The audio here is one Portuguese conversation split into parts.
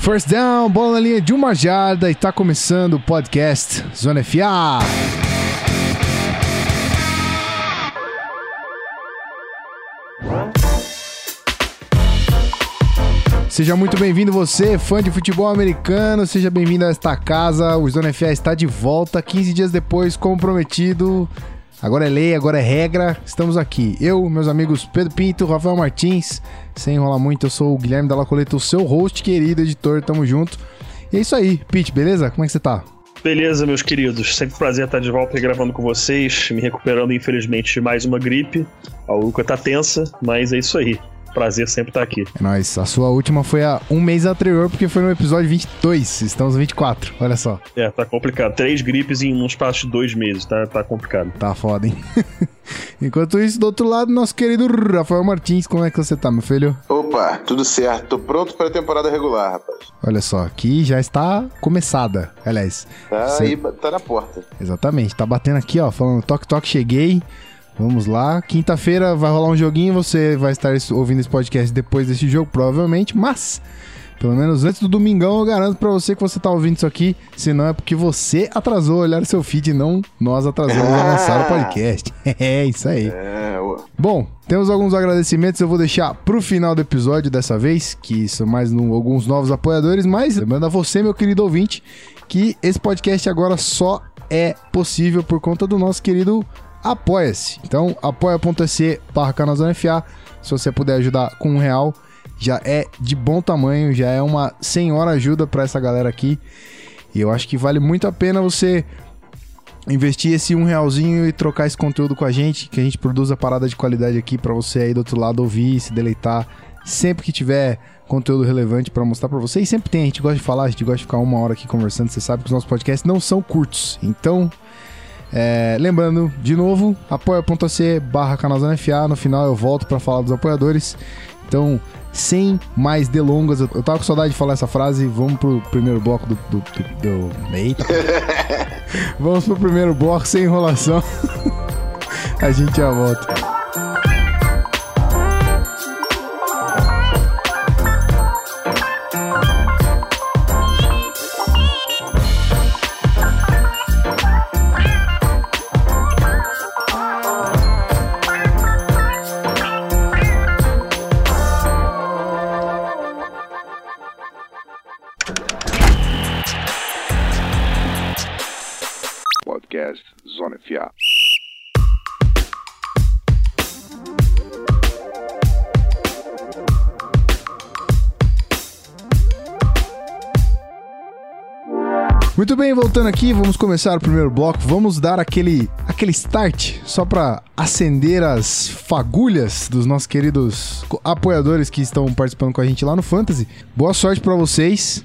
First down, bola na linha de uma jarda e tá começando o podcast Zona FA. Seja muito bem-vindo você, fã de futebol americano, seja bem-vindo a esta casa. O Zona FA está de volta 15 dias depois, como prometido. Agora é lei, agora é regra. Estamos aqui. Eu, meus amigos Pedro Pinto, Rafael Martins. Sem enrolar muito, eu sou o Guilherme Dalla Coleta, o seu host querido, editor. Tamo junto. E é isso aí. Pete, beleza? Como é que você tá? Beleza, meus queridos. Sempre um prazer estar de volta gravando com vocês. Me recuperando, infelizmente, de mais uma gripe. A Uruca tá tensa, mas é isso aí. Prazer sempre estar aqui. É nóis. A sua última foi há um mês anterior, porque foi no episódio 22. Estamos no 24. Olha só. É, tá complicado. Três gripes em um espaço de dois meses. Tá, tá complicado. Tá foda, hein? Enquanto isso, do outro lado, nosso querido Rafael Martins. Como é que você tá, meu filho? Opa, tudo certo. Tô pronto para a temporada regular, rapaz. Olha só, aqui já está começada. Aliás, Tá Cê- aí, tá na porta. Exatamente, tá batendo aqui, ó, falando toque, toque, cheguei. Vamos lá. Quinta-feira vai rolar um joguinho, você vai estar es- ouvindo esse podcast depois desse jogo, provavelmente, mas pelo menos antes do domingão eu garanto pra você que você tá ouvindo isso aqui, senão é porque você atrasou a olhar o seu feed e não nós atrasamos a lançar o podcast. É isso aí. É, Bom, temos alguns agradecimentos, eu vou deixar pro final do episódio dessa vez, que são mais no- alguns novos apoiadores, mas lembrando a você, meu querido ouvinte, que esse podcast agora só é possível por conta do nosso querido Apoia-se. Então, apoia.se barra FA, se você puder ajudar com um real, já é de bom tamanho, já é uma senhora ajuda pra essa galera aqui. E eu acho que vale muito a pena você investir esse um realzinho e trocar esse conteúdo com a gente, que a gente produz a parada de qualidade aqui pra você aí do outro lado ouvir, se deleitar sempre que tiver conteúdo relevante pra mostrar pra você. E sempre tem, a gente gosta de falar, a gente gosta de ficar uma hora aqui conversando, você sabe que os nossos podcasts não são curtos. Então, é, lembrando, de novo, apoia.se barra no final eu volto pra falar dos apoiadores. Então, sem mais delongas, eu, eu tava com saudade de falar essa frase, vamos pro primeiro bloco do... do, do, do... Eita! Vamos pro primeiro bloco sem enrolação. A gente já volta. Bem, voltando aqui, vamos começar o primeiro bloco. Vamos dar aquele, aquele start só pra acender as fagulhas dos nossos queridos apoiadores que estão participando com a gente lá no Fantasy. Boa sorte pra vocês.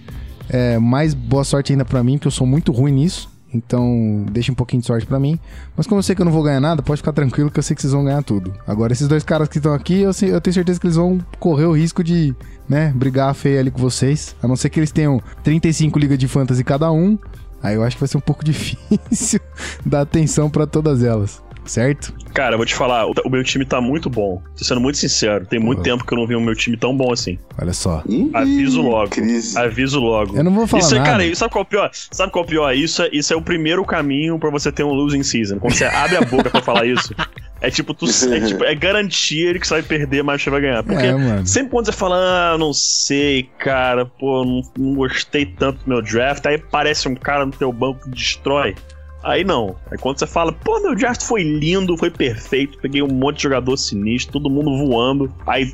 É, mais boa sorte ainda pra mim, porque eu sou muito ruim nisso. Então, deixa um pouquinho de sorte pra mim. Mas como eu sei que eu não vou ganhar nada, pode ficar tranquilo que eu sei que vocês vão ganhar tudo. Agora, esses dois caras que estão aqui, eu, sei- eu tenho certeza que eles vão correr o risco de, né, brigar feio ali com vocês. A não ser que eles tenham 35 ligas de fantasy cada um. Aí eu acho que vai ser um pouco difícil dar atenção pra todas elas. Certo? Cara, eu vou te falar, o, o meu time tá muito bom. Tô sendo muito sincero. Tem muito tempo que eu não vi o meu time tão bom assim. Olha só. Ih, Aviso logo. Crise. Aviso logo. Eu não vou falar isso é, nada. cara, sabe qual é o pior? Sabe qual é o pior? Isso é, isso é o primeiro caminho pra você ter um losing season. Quando você abre a boca pra falar isso, é tipo, tu, é, tipo, é garantia que você vai perder, mas você vai ganhar. Porque É, mano. sempre quando você fala, ah, não sei, cara, pô, não, não gostei tanto do meu draft, aí aparece um cara no teu banco que destrói. Aí não. Aí quando você fala, pô, meu draft foi lindo, foi perfeito, peguei um monte de jogador sinistro, todo mundo voando. Aí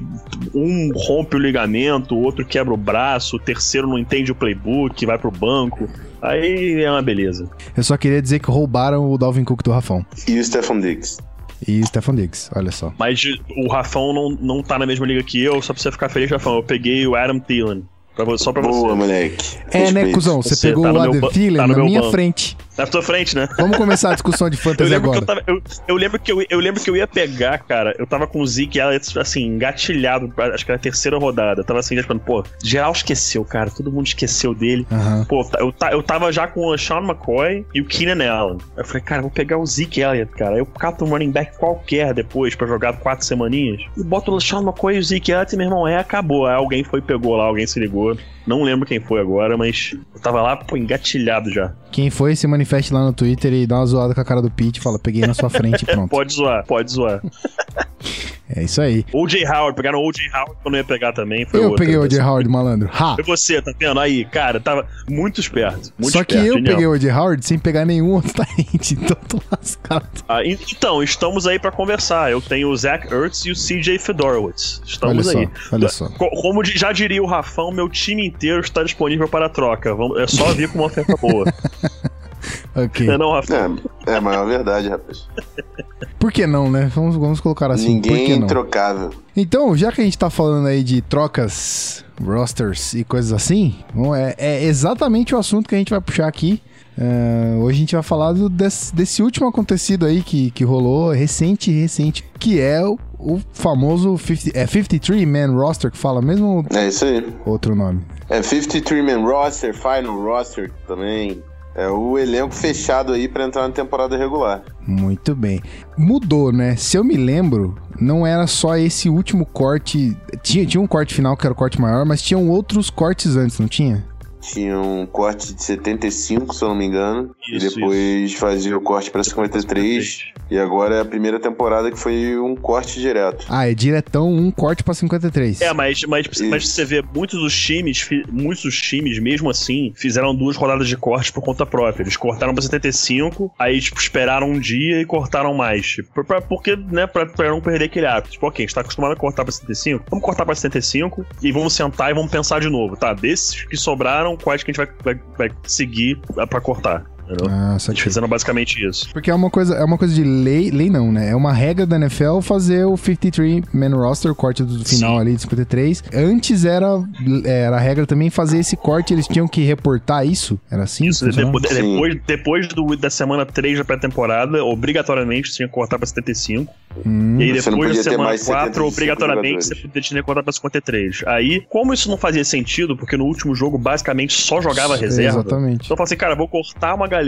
um rompe o ligamento, o outro quebra o braço, o terceiro não entende o playbook, vai pro banco. Aí é uma beleza. Eu só queria dizer que roubaram o Dalvin Cook do Rafão. E o Stefan Diggs. E o Stefan Diggs, olha só. Mas o Rafão não, não tá na mesma liga que eu, só pra você ficar feliz, Rafão. Eu peguei o Adam Thielen. Pra, só pra Boa, você. moleque. É, né, cuzão? Você, Você pegou tá o Adam Thielen tá na minha banco. frente. Na tua frente, né? Vamos começar a discussão de Eu fantasy que agora. eu, tava, eu, eu lembro que eu, eu lembro que eu ia pegar, cara. Eu tava com o Zeke Elliott, assim, engatilhado, acho que era a terceira rodada. Eu tava assim, já falando, pô, geral esqueceu, cara. Todo mundo esqueceu dele. Aham. Pô, tá- eu, eu tava já com o Sean McCoy e o Keenan Allen. Eu falei, cara, eu vou pegar o Zeke Elliott, cara. Eu cato um running back qualquer depois pra jogar quatro semaninhas. E boto o Sean McCoy e o Zeke Elliott e meu irmão, é, acabou. Aí alguém foi, pegou lá, alguém se ligou. Não lembro quem foi agora, mas eu tava lá, pô, engatilhado já. Quem foi, se manifeste lá no Twitter e dá uma zoada com a cara do Pete e fala, peguei na sua frente e pronto. Pode zoar, pode zoar. É isso aí. O.J. Howard, pegaram o O.J. Howard que eu não ia pegar também. Eu outra, peguei o. O.J. Howard, malandro. Ha! Foi você, tá vendo? Aí, cara, tava muito esperto. Muito Só que esperto, eu genial. peguei o O.J. Howard sem pegar nenhum outro talento, então tô lascado. Ah, então, estamos aí pra conversar. Eu tenho o Zach Ertz e o CJ Fedorowicz. Estamos olha aí. só, olha só. Co- Como já diria o Rafão, meu time inteiro está disponível para troca. É só vir com uma oferta boa. Ok. É não? É, é a maior verdade, rapaz. Por que não, né? Vamos, vamos colocar assim. Ninguém é não? introcável. Então, já que a gente tá falando aí de trocas, rosters e coisas assim, bom, é, é exatamente o assunto que a gente vai puxar aqui. Ah, hoje a gente vai falar do- desse, desse último acontecido aí que, que rolou, recente, recente, que é o, o famoso 50, é 53-man roster que fala mesmo É isso aí. outro nome? É 53-man roster, final roster também. É o elenco fechado aí pra entrar na temporada regular. Muito bem. Mudou, né? Se eu me lembro, não era só esse último corte. Tinha, tinha um corte final que era o corte maior, mas tinham outros cortes antes, não tinha? Tinha um corte de 75, se eu não me engano. Isso, e depois fazia o corte pra 53. E agora é a primeira temporada que foi um corte direto. Ah, é diretão um corte pra 53. É, mas, mas, mas Isso. você vê, muitos dos times, muitos dos times, mesmo assim, fizeram duas rodadas de corte por conta própria. Eles cortaram pra 75, aí, tipo, esperaram um dia e cortaram mais. Tipo, pra- porque, né, pra, pra não perder aquele hábito. Tipo, ok, a gente tá acostumado a cortar pra 75, vamos cortar pra 75 e vamos sentar e vamos pensar de novo, tá? Desses que sobraram, quais que a gente vai, vai, vai seguir pra cortar? Entendeu? Ah, basicamente isso. Porque é uma coisa, é uma coisa de lei, lei não, né? É uma regra da NFL fazer o 53 man roster, o corte do final Sim. ali de 53. Antes era era a regra também fazer esse corte, eles tinham que reportar isso? Era assim? Isso, depois, depois, depois do, da semana 3 da pré-temporada, obrigatoriamente você tinha que cortar pra 75. Hum, E aí depois da semana mais 4, 75 obrigatoriamente, você tinha que cortar pra 53. Aí, como isso não fazia sentido, porque no último jogo basicamente só jogava reserva. Exatamente. Então eu falei assim, cara, vou cortar uma galera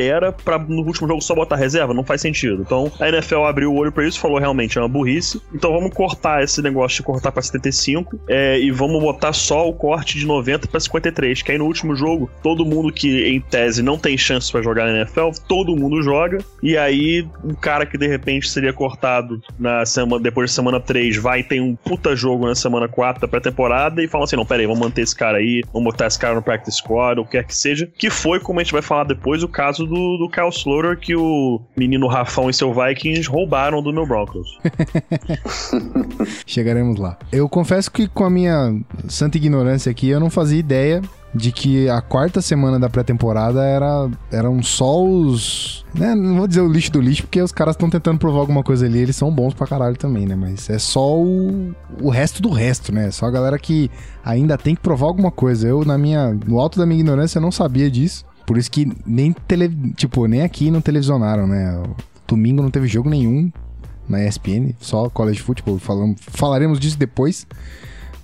pra no último jogo só botar reserva? Não faz sentido. Então a NFL abriu o olho pra isso falou realmente é uma burrice. Então vamos cortar esse negócio de cortar pra 75 é, e vamos botar só o corte de 90 pra 53. Que aí no último jogo, todo mundo que em tese não tem chance pra jogar na NFL, todo mundo joga. E aí um cara que de repente seria cortado na semana, depois da semana 3 vai e tem um puta jogo na semana 4 da pré-temporada e fala assim: não, pera aí, vamos manter esse cara aí, vamos botar esse cara no practice squad, ou o que quer que seja. Que foi, como a gente vai falar depois, o caso do, do Kyle Sloter, que o menino Rafão e seu Vikings roubaram do meu Broncos. Chegaremos lá. Eu confesso que com a minha santa ignorância aqui, eu não fazia ideia de que a quarta semana da pré-temporada era eram só os. Né, não vou dizer o lixo do lixo, porque os caras estão tentando provar alguma coisa ali, eles são bons pra caralho também, né? Mas é só o, o resto do resto, né? Só a galera que ainda tem que provar alguma coisa. Eu, na minha. No alto da minha ignorância, eu não sabia disso. Por isso que nem tele, tipo, nem aqui não televisionaram, né? Domingo não teve jogo nenhum na ESPN, só college football, falamos, falaremos disso depois.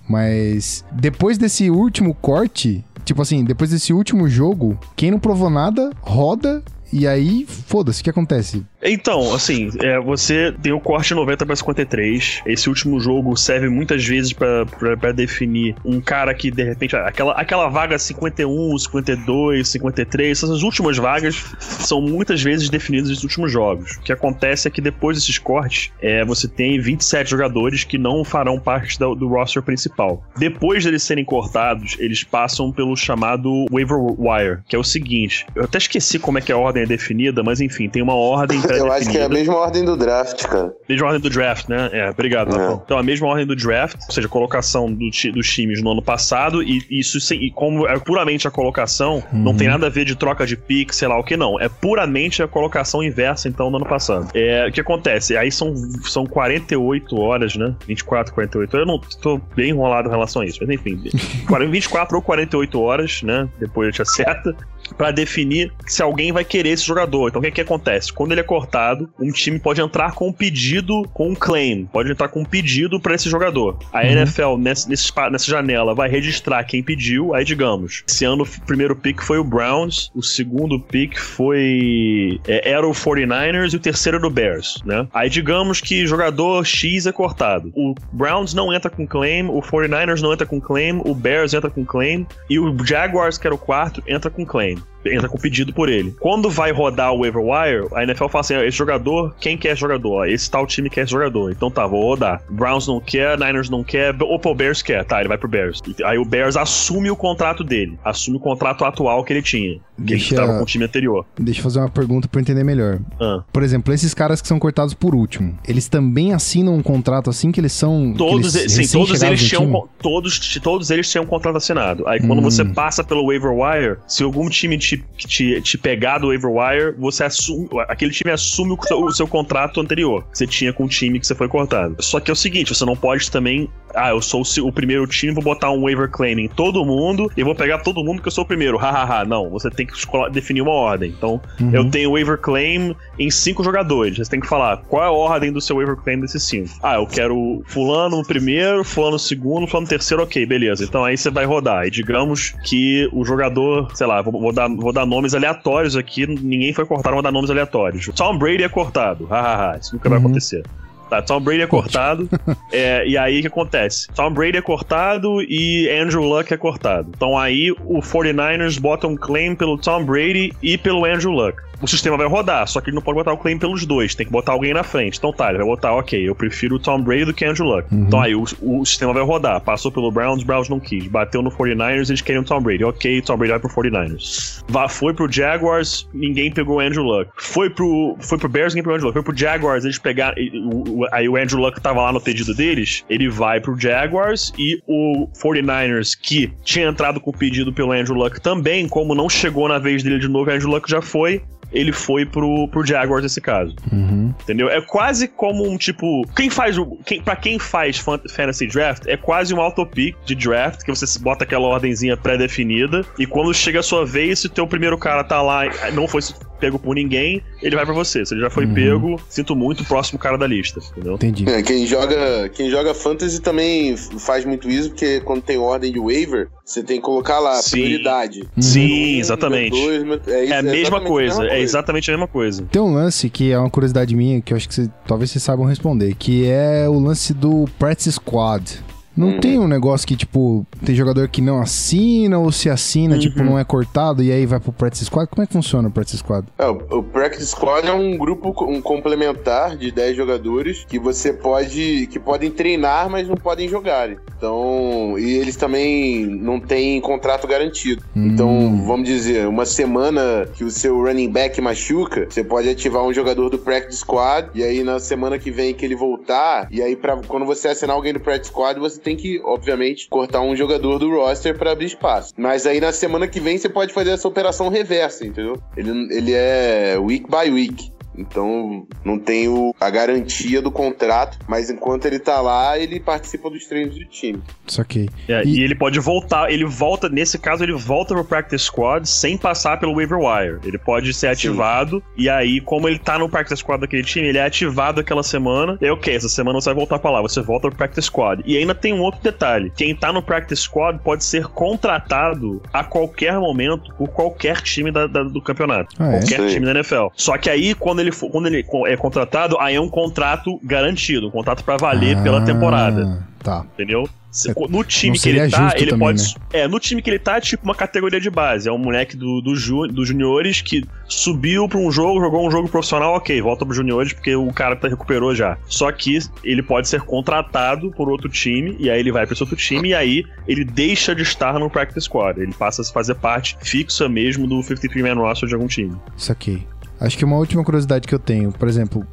Mas depois desse último corte, tipo assim, depois desse último jogo, quem não provou nada, roda e aí, foda-se, o que acontece? Então, assim, é, você tem o corte 90 para 53. Esse último jogo serve muitas vezes pra definir um cara que, de repente, aquela, aquela vaga 51, 52, 53, essas últimas vagas são muitas vezes definidas nos últimos jogos. O que acontece é que depois desses cortes, é, você tem 27 jogadores que não farão parte da- do roster principal. Depois deles serem cortados, eles passam pelo chamado waiver wire, que é o seguinte: eu até esqueci como é que a ordem é definida, mas enfim, tem uma ordem Eu acho que é a mesma ordem do draft, cara. Mesma ordem do draft, né? É, obrigado, É. Rafael. Então, a mesma ordem do draft, ou seja, a colocação do ti- dos times no ano passado, e isso sem- e como é puramente a colocação, não Uhum. tem nada a ver de troca de pick, sei lá o que, não. É puramente a colocação inversa, então, do ano passado. É, o que acontece? Aí são, são 48 horas, né? 24, 48 Eu não tô bem enrolado em relação a isso, mas enfim. 40 24 ou 48 horas, né? Depois a gente acerta. Pra definir se alguém vai querer esse jogador. Então o que, que acontece? Quando ele é cortado, um time pode entrar com um pedido, com um claim, pode entrar com um pedido pra esse jogador. A Uhum. NFL, nessa, nesse spa- nessa janela, vai registrar quem pediu. Aí, digamos, esse ano o primeiro pick foi o Browns, o segundo pick foi. é, era o 49ers e o terceiro era o Bears, né? Aí, digamos que jogador X é cortado. O Browns não entra com claim, o 49ers não entra com claim, o Bears entra com claim e o Jaguars, que era o quarto, entra com claim. game. Entra com pedido por ele. Quando vai rodar o waiver wire, a NFL fala assim: "Ah, esse jogador, quem quer jogador? Esse tal time quer jogador. Então tá, vou rodar. Browns não quer, Niners não quer, opa, o Bears quer. Tá, ele vai pro Bears. Aí o Bears assume o contrato dele. Assume o contrato atual que ele tinha. Que Deixa- ele tava com o time anterior. Deixa eu fazer uma pergunta pra eu entender melhor. Ah. Por exemplo, esses caras que são cortados por último, eles também assinam um contrato assim que eles são. Todos, eles sim, todos eles tinham todos, todos eles tinham um contrato assinado. Aí quando Hum. você passa pelo waiver wire, se algum time te, te, te pegar do waiver wire, você assume, aquele time assume o seu, o seu contrato anterior que você tinha com o time que você foi cortado. Só que é o seguinte, você não pode também, ah, eu sou o, o primeiro time, vou botar um waiver claim em todo mundo e vou pegar todo mundo que eu sou o primeiro. Hahaha, não, você tem que definir uma ordem. Então, Uhum. eu tenho waiver claim em cinco jogadores. Você tem que falar qual é a ordem do seu waiver claim desses cinco. Ah, eu quero fulano no primeiro, fulano no segundo, fulano no terceiro, ok, beleza. Então aí você vai rodar. E digamos que o jogador, sei lá, vou, vou dar, vou dar nomes aleatórios aqui, ninguém foi cortado, vou dar nomes aleatórios. Tom Brady é cortado. Hahaha, isso nunca vai Uhum. acontecer. Tá, Tom Brady é cortado. é, e aí o que acontece? Tom Brady é cortado e Andrew Luck é cortado. Então aí o 49ers bota um claim pelo Tom Brady e pelo Andrew Luck. O sistema vai rodar, só que ele não pode botar o claim pelos dois, tem que botar alguém na frente. Então tá, ele vai botar, ok, eu prefiro o Tom Brady do que Andrew Luck. Uhum. Então aí o, o sistema vai rodar. Passou pelo Browns, Browns não quis. Bateu no 49ers, eles queriam o Tom Brady. Ok, Tom Brady vai pro 49ers. Vá, foi pro Jaguars, ninguém pegou o Andrew Luck. Foi pro, foi pro Bears, ninguém pegou o Andrew Luck. Foi pro Jaguars, eles pegaram. e- o- o- Aí o Andrew Luck tava lá no pedido deles, ele vai pro Jaguars e o 49ers, que tinha entrado com o pedido pelo Andrew Luck também, como não chegou na vez dele de novo, o Andrew Luck já foi. Ele foi pro, pro Jaguars nesse caso. Uhum. Entendeu? É quase como um tipo. Quem faz o. Quem, pra quem faz fan- fantasy draft, é quase um autopick de draft, que você bota aquela ordenzinha pré-definida. E quando chega a sua vez, se o teu primeiro cara tá lá e não foi pego por ninguém, ele vai pra você. Se ele já foi Uhum. pego, sinto muito, próximo cara da lista. Entendeu? Entendi. É, quem joga, quem joga fantasy também faz muito isso, porque quando tem ordem de waiver, você tem que colocar lá Sim. prioridade. Sim, Um, exatamente. dois, é, isso, É a mesma coisa, mesma é exatamente a mesma coisa. Tem um lance que é uma curiosidade minha, que eu acho que você- talvez vocês saibam responder, que é o lance do Practice Squad. Não Hum. tem um negócio que, tipo, tem jogador que não assina ou se assina, Uhum. tipo, não é cortado e aí vai pro Practice Squad? Como é que funciona o Practice Squad? É, o Practice Squad é um grupo um complementar de 10 jogadores que você pode. que podem treinar, mas não podem jogar. Então. E eles também não têm contrato garantido. Hum. Então, vamos dizer, uma semana que o seu running back machuca, você pode ativar um jogador do Practice Squad, e aí na semana que vem que ele voltar, e aí pra, quando você assinar alguém do Practice Squad, você tem que, obviamente, cortar um jogador do roster pra abrir espaço. Mas aí na semana que vem você pode fazer essa operação reversa, entendeu? Ele, ele é week by week. Então não tem o- a garantia do contrato, mas enquanto ele tá lá, ele participa dos treinos do time. Saquei. É, E- e... ele pode voltar, ele volta, nesse caso, ele volta pro Practice Squad sem passar pelo waiver wire. Ele pode ser ativado, e aí, como ele tá no Practice Squad daquele time, ele é ativado aquela semana. E ok, essa semana você vai voltar pra lá, você volta pro Practice Squad. E ainda tem um outro detalhe: quem tá no Practice Squad pode ser contratado a qualquer momento por qualquer time da- da- do campeonato. Ah, é? qualquer Sim. time da NFL. Só que aí, quando ele, for- quando ele é contratado, aí é um contrato garantido, um contrato pra valer pela Ah, temporada. Tá. Entendeu? É, No time que ele tá, ele também, pode. né? É, no time que ele tá é tipo uma categoria de base. É um moleque do, do ju, dos juniores que subiu pra um jogo, jogou um jogo profissional, ok, volta pros juniores porque o cara tá, recuperou já. Só que ele pode ser contratado por outro time, e aí ele vai pra esse outro time, e aí ele deixa de estar no Practice Squad. Ele passa a fazer parte fixa mesmo do 53-man roster de algum time. Saquei. Acho que uma última curiosidade que eu tenho, por exemplo,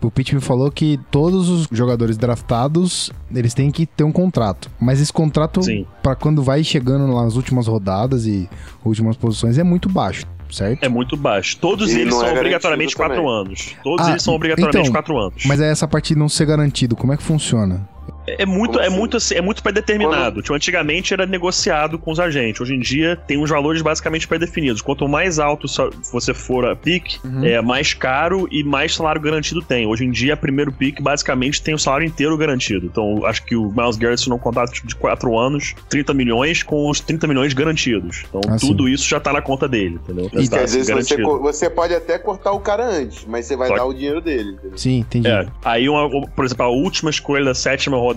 o Pete me falou que todos os jogadores draftados, eles têm que ter um contrato. Mas esse contrato, pra quando vai chegando nas últimas rodadas e últimas posições, é muito baixo, certo? É muito baixo. Todos E eles são é obrigatoriamente garantido 4 também. anos. Todos Ah, eles são obrigatoriamente então, 4 anos. Mas é essa parte de não ser garantido, como é que funciona? É muito, Como é assim? muito, assim, é muito pré-determinado. Tipo, antigamente era negociado com os agentes. Hoje em dia tem uns valores basicamente pré-definidos. Quanto mais alto você for a pick, Uhum. é mais caro e mais salário garantido tem. Hoje em dia, primeiro pick basicamente tem o salário inteiro garantido. Então, acho que o Miles Garrett assinou um contrato de 4 anos, 30 milhões, com os 30 milhões garantidos. Então, Ah, tudo isso já tá na conta dele, entendeu? E Tá Quer dizer, se você, você pode até cortar o cara antes, mas você vai Só dar o dinheiro dele. entendeu? Sim, entendi. É, aí, uma, por exemplo, a última escolha da sétima rodada,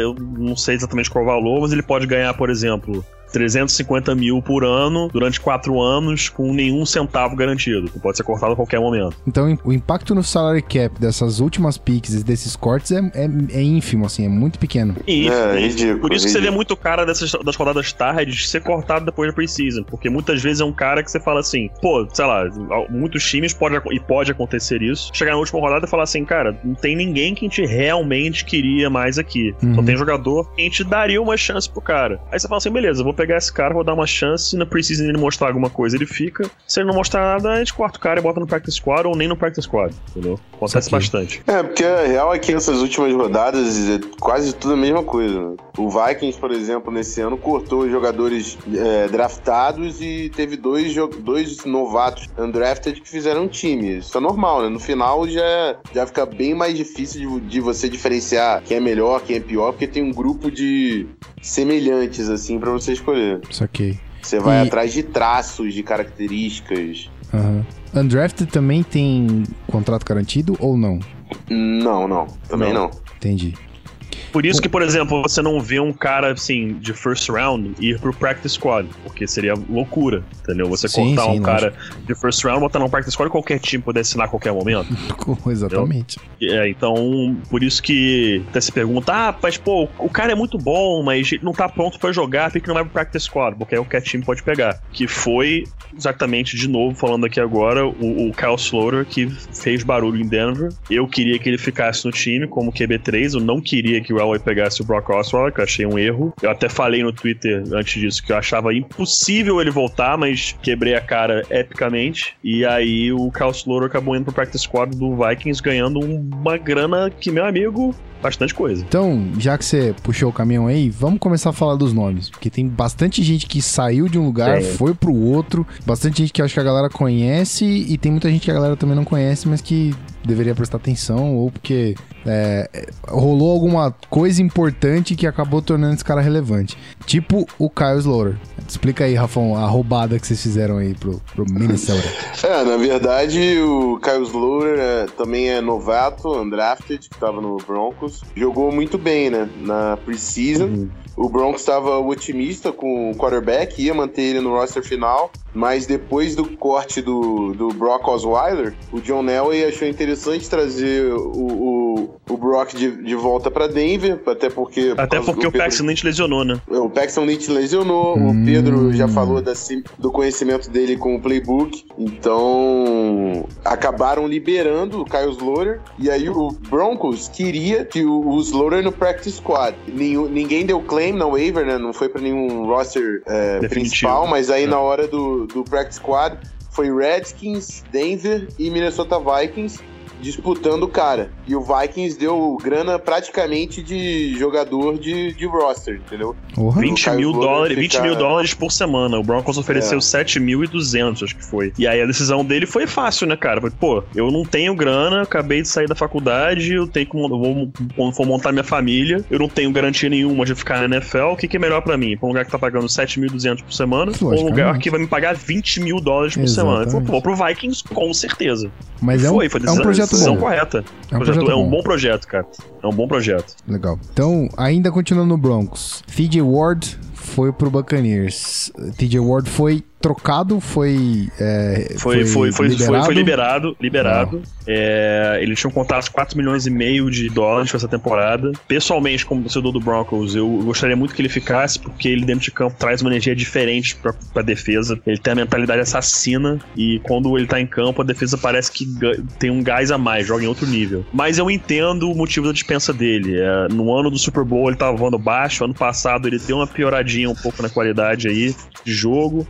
eu não sei exatamente qual o valor, mas ele pode ganhar, por exemplo, 350 mil por ano durante quatro anos com nenhum centavo garantido, que pode ser cortado a qualquer momento. Então o impacto no salary cap dessas últimas picks e desses cortes é, é, é ínfimo, assim, é muito pequeno. E, É, e- ridículo, por isso que você vê muito cara dessas, das rodadas tardes ser cortado depois da preseason, porque muitas vezes é um cara que você fala assim, pô, sei lá, muitos times pode, e pode acontecer isso, chegar na última rodada e falar assim, cara, não tem ninguém que a gente realmente queria mais aqui. Só Uhum. tem jogador que a gente daria uma chance pro cara. Aí você fala assim, beleza, eu vou pegar esse cara, vou dar uma chance, se na preseason ele mostrar alguma coisa, ele fica. Se ele não mostrar nada, a gente corta o cara e bota no practice squad ou nem no practice squad, entendeu? Acontece bastante. É, porque a real é que essas últimas rodadas é quase tudo a mesma coisa. O Vikings, por exemplo, nesse ano cortou os jogadores é, draftados e teve dois, dois novatos undrafted que fizeram um time. Isso é normal, né? No final já, já fica bem mais difícil de, de você diferenciar quem é melhor, quem é pior, porque tem um grupo de semelhantes, assim, pra você escolher. Saquei. Você vai E- atrás de traços, de características. Aham. Undrafted também tem contrato garantido ou não? Não, não. Também Não. não. Entendi. Por isso que, por exemplo, você não vê um cara assim de first round ir pro practice squad, porque seria loucura, entendeu? Você Sim, cortar sim, um cara de first round, botar no practice squad, qualquer time poder assinar a qualquer momento. Exatamente. É, então, por isso que até se pergunta, ah, mas pô, o cara é muito bom, mas ele não tá pronto pra jogar, porque não vai pro practice squad, porque aí qualquer time pode pegar. Que foi exatamente, de novo, falando aqui agora, o, o Kyle Sloter que fez barulho em Denver. Eu queria que ele ficasse no time como QB3, eu não queria que o Elway pegasse o Brock Osweiler, que eu achei um erro. Eu até falei no Twitter antes disso que eu achava impossível ele voltar, mas quebrei a cara epicamente. E aí o Kyle Sloter acabou indo pro practice squad do Vikings, ganhando uma grana que, meu amigo, bastante coisa. Então, já que você puxou o caminhão aí, vamos começar a falar dos nomes. Porque tem bastante gente que saiu de um lugar, Tem. foi pro outro. Bastante gente que acho que a galera conhece. E tem muita gente que a galera também não conhece, mas que deveria prestar atenção. Ou porque é, rolou alguma coisa importante que acabou tornando esse cara relevante. Tipo o Kyle Sloter. Explica aí, Rafão, a roubada que vocês fizeram aí pro, pro Minnesota. É, na verdade, o Kyle Sloter é, também é novato, undrafted, que tava no Broncos. Jogou muito bem, né? Na preseason. O Broncos estava otimista com o quarterback, ia manter ele no roster final, mas depois do corte do, do Brock Osweiler, o John Elway achou interessante trazer o, o, o Brock de, de volta para Denver, até porque... por Até causa porque o Pedro- Paxton Lynch lesionou, né? o Paxton Lynch lesionou, Hum. o Pedro já falou da do conhecimento dele com o playbook, então acabaram liberando o Kyle Sloter, e aí o Broncos queria que o, o Sloter no practice squad. Nenhum- ninguém deu claim na waiver, né? Não foi para nenhum roster é, principal, mas aí É. na hora do, do practice squad foi Redskins, Denver e Minnesota Vikings disputando o cara. E o Vikings deu grana praticamente de jogador de, de roster, entendeu? Porra. 20 Kyle mil, dólares, 20 fica- mil dólares por semana. O Broncos ofereceu É. 7.200, acho que foi. E aí a decisão dele foi fácil, né, cara? Foi, Pô, eu não tenho grana, acabei de sair da faculdade, eu tenho que eu vou, quando for montar minha família, eu não tenho garantia nenhuma de ficar na NFL. O que, que é melhor pra mim? Pra um lugar que tá pagando 7.200 por semana ou um lugar que vai me pagar 20 mil dólares por semana? Ele falou, Exatamente. pô, pro Vikings, com certeza. Mas é um, foi, foi é um decisão, projeto decisão bom. correta. É um Projeto- projeto é um bom. projeto, cara. É um bom projeto. Legal. Então, ainda continuando no Broncos, TJ Ward foi pro Buccaneers. TJ Ward foi trocado, foi. é, Foi, foi, foi, liberado. foi, foi liberado, liberado. É, ele tinha um contrato de 4 milhões e meio de dólares para essa temporada. Pessoalmente, como torcedor do Broncos, eu gostaria muito que ele ficasse, porque ele dentro de campo traz uma energia diferente pra, pra defesa. Ele tem a mentalidade assassina e quando ele tá em campo, a defesa parece que tem um gás a mais, joga em outro nível. Mas eu entendo o motivo da dispensa dele. É, no ano do Super Bowl ele tava voando baixo, ano passado ele deu uma pioradinha um pouco na qualidade aí de jogo.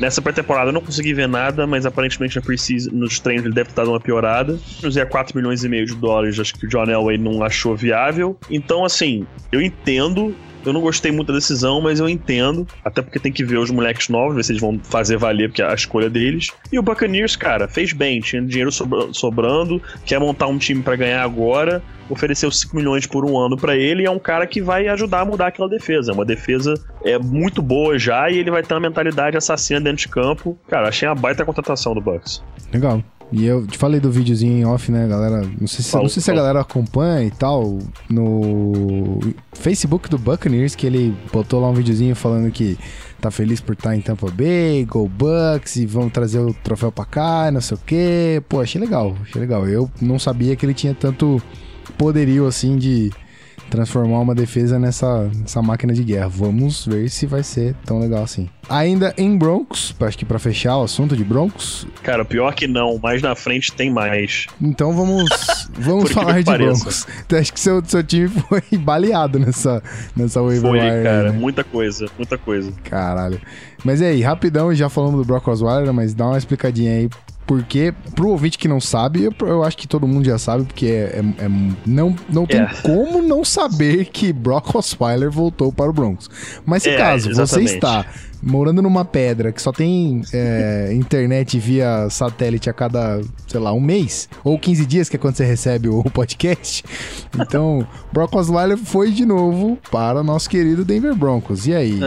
Nessa pré-temporada eu não consegui ver nada, mas aparentemente na nos treinos ele deve ter dado uma piorada. Usei 4 milhões e meio de dólares, acho que o John Elway não achou viável. Então, assim, eu entendo eu não gostei muito da decisão, mas eu entendo. Até porque tem que ver os moleques novos, ver se eles vão fazer valer, porque a escolha deles. E o Buccaneers, cara, fez bem, tinha dinheiro sobrando, quer montar um time para ganhar agora, ofereceu 5 milhões por um ano para ele e é um cara que vai ajudar a mudar aquela defesa. É uma defesa é muito boa já e ele vai ter uma mentalidade assassina dentro de campo. Cara, achei uma baita contratação do Bucks. Legal. E eu te falei do videozinho em off, né, galera? Não sei, se, não sei se a galera acompanha e tal. No Facebook do Buccaneers, que ele botou lá um videozinho falando que tá feliz por estar em Tampa Bay, Go Bucks, e vamos trazer o troféu pra cá, não sei o quê. Pô, achei legal, achei legal. Eu não sabia que ele tinha tanto poderio assim de transformar uma defesa nessa, nessa máquina de guerra. Vamos ver se vai ser tão legal assim. Ainda em Broncos, acho que para fechar o assunto de Broncos. Cara, pior que não, mais na frente tem mais. Então vamos vamos falar de pareça. Broncos. Então, acho que seu, seu time foi baleado nessa, nessa waiver Foi, cara, né? muita coisa, muita coisa. Caralho. Mas e aí, rapidão, já falamos do Brock Osweiler, mas dá uma explicadinha aí porque, pro ouvinte que não sabe, eu, eu acho que todo mundo já sabe, porque é, é, é não, não tem como não saber que Brock Osweiler voltou para o Broncos. Mas se é, caso exatamente. você está morando numa pedra que só tem é, internet via satélite a cada, sei lá, um mês, ou 15 dias, que é quando você recebe o podcast. Então, Brock Osweiler foi de novo para o nosso querido Denver Broncos. E aí?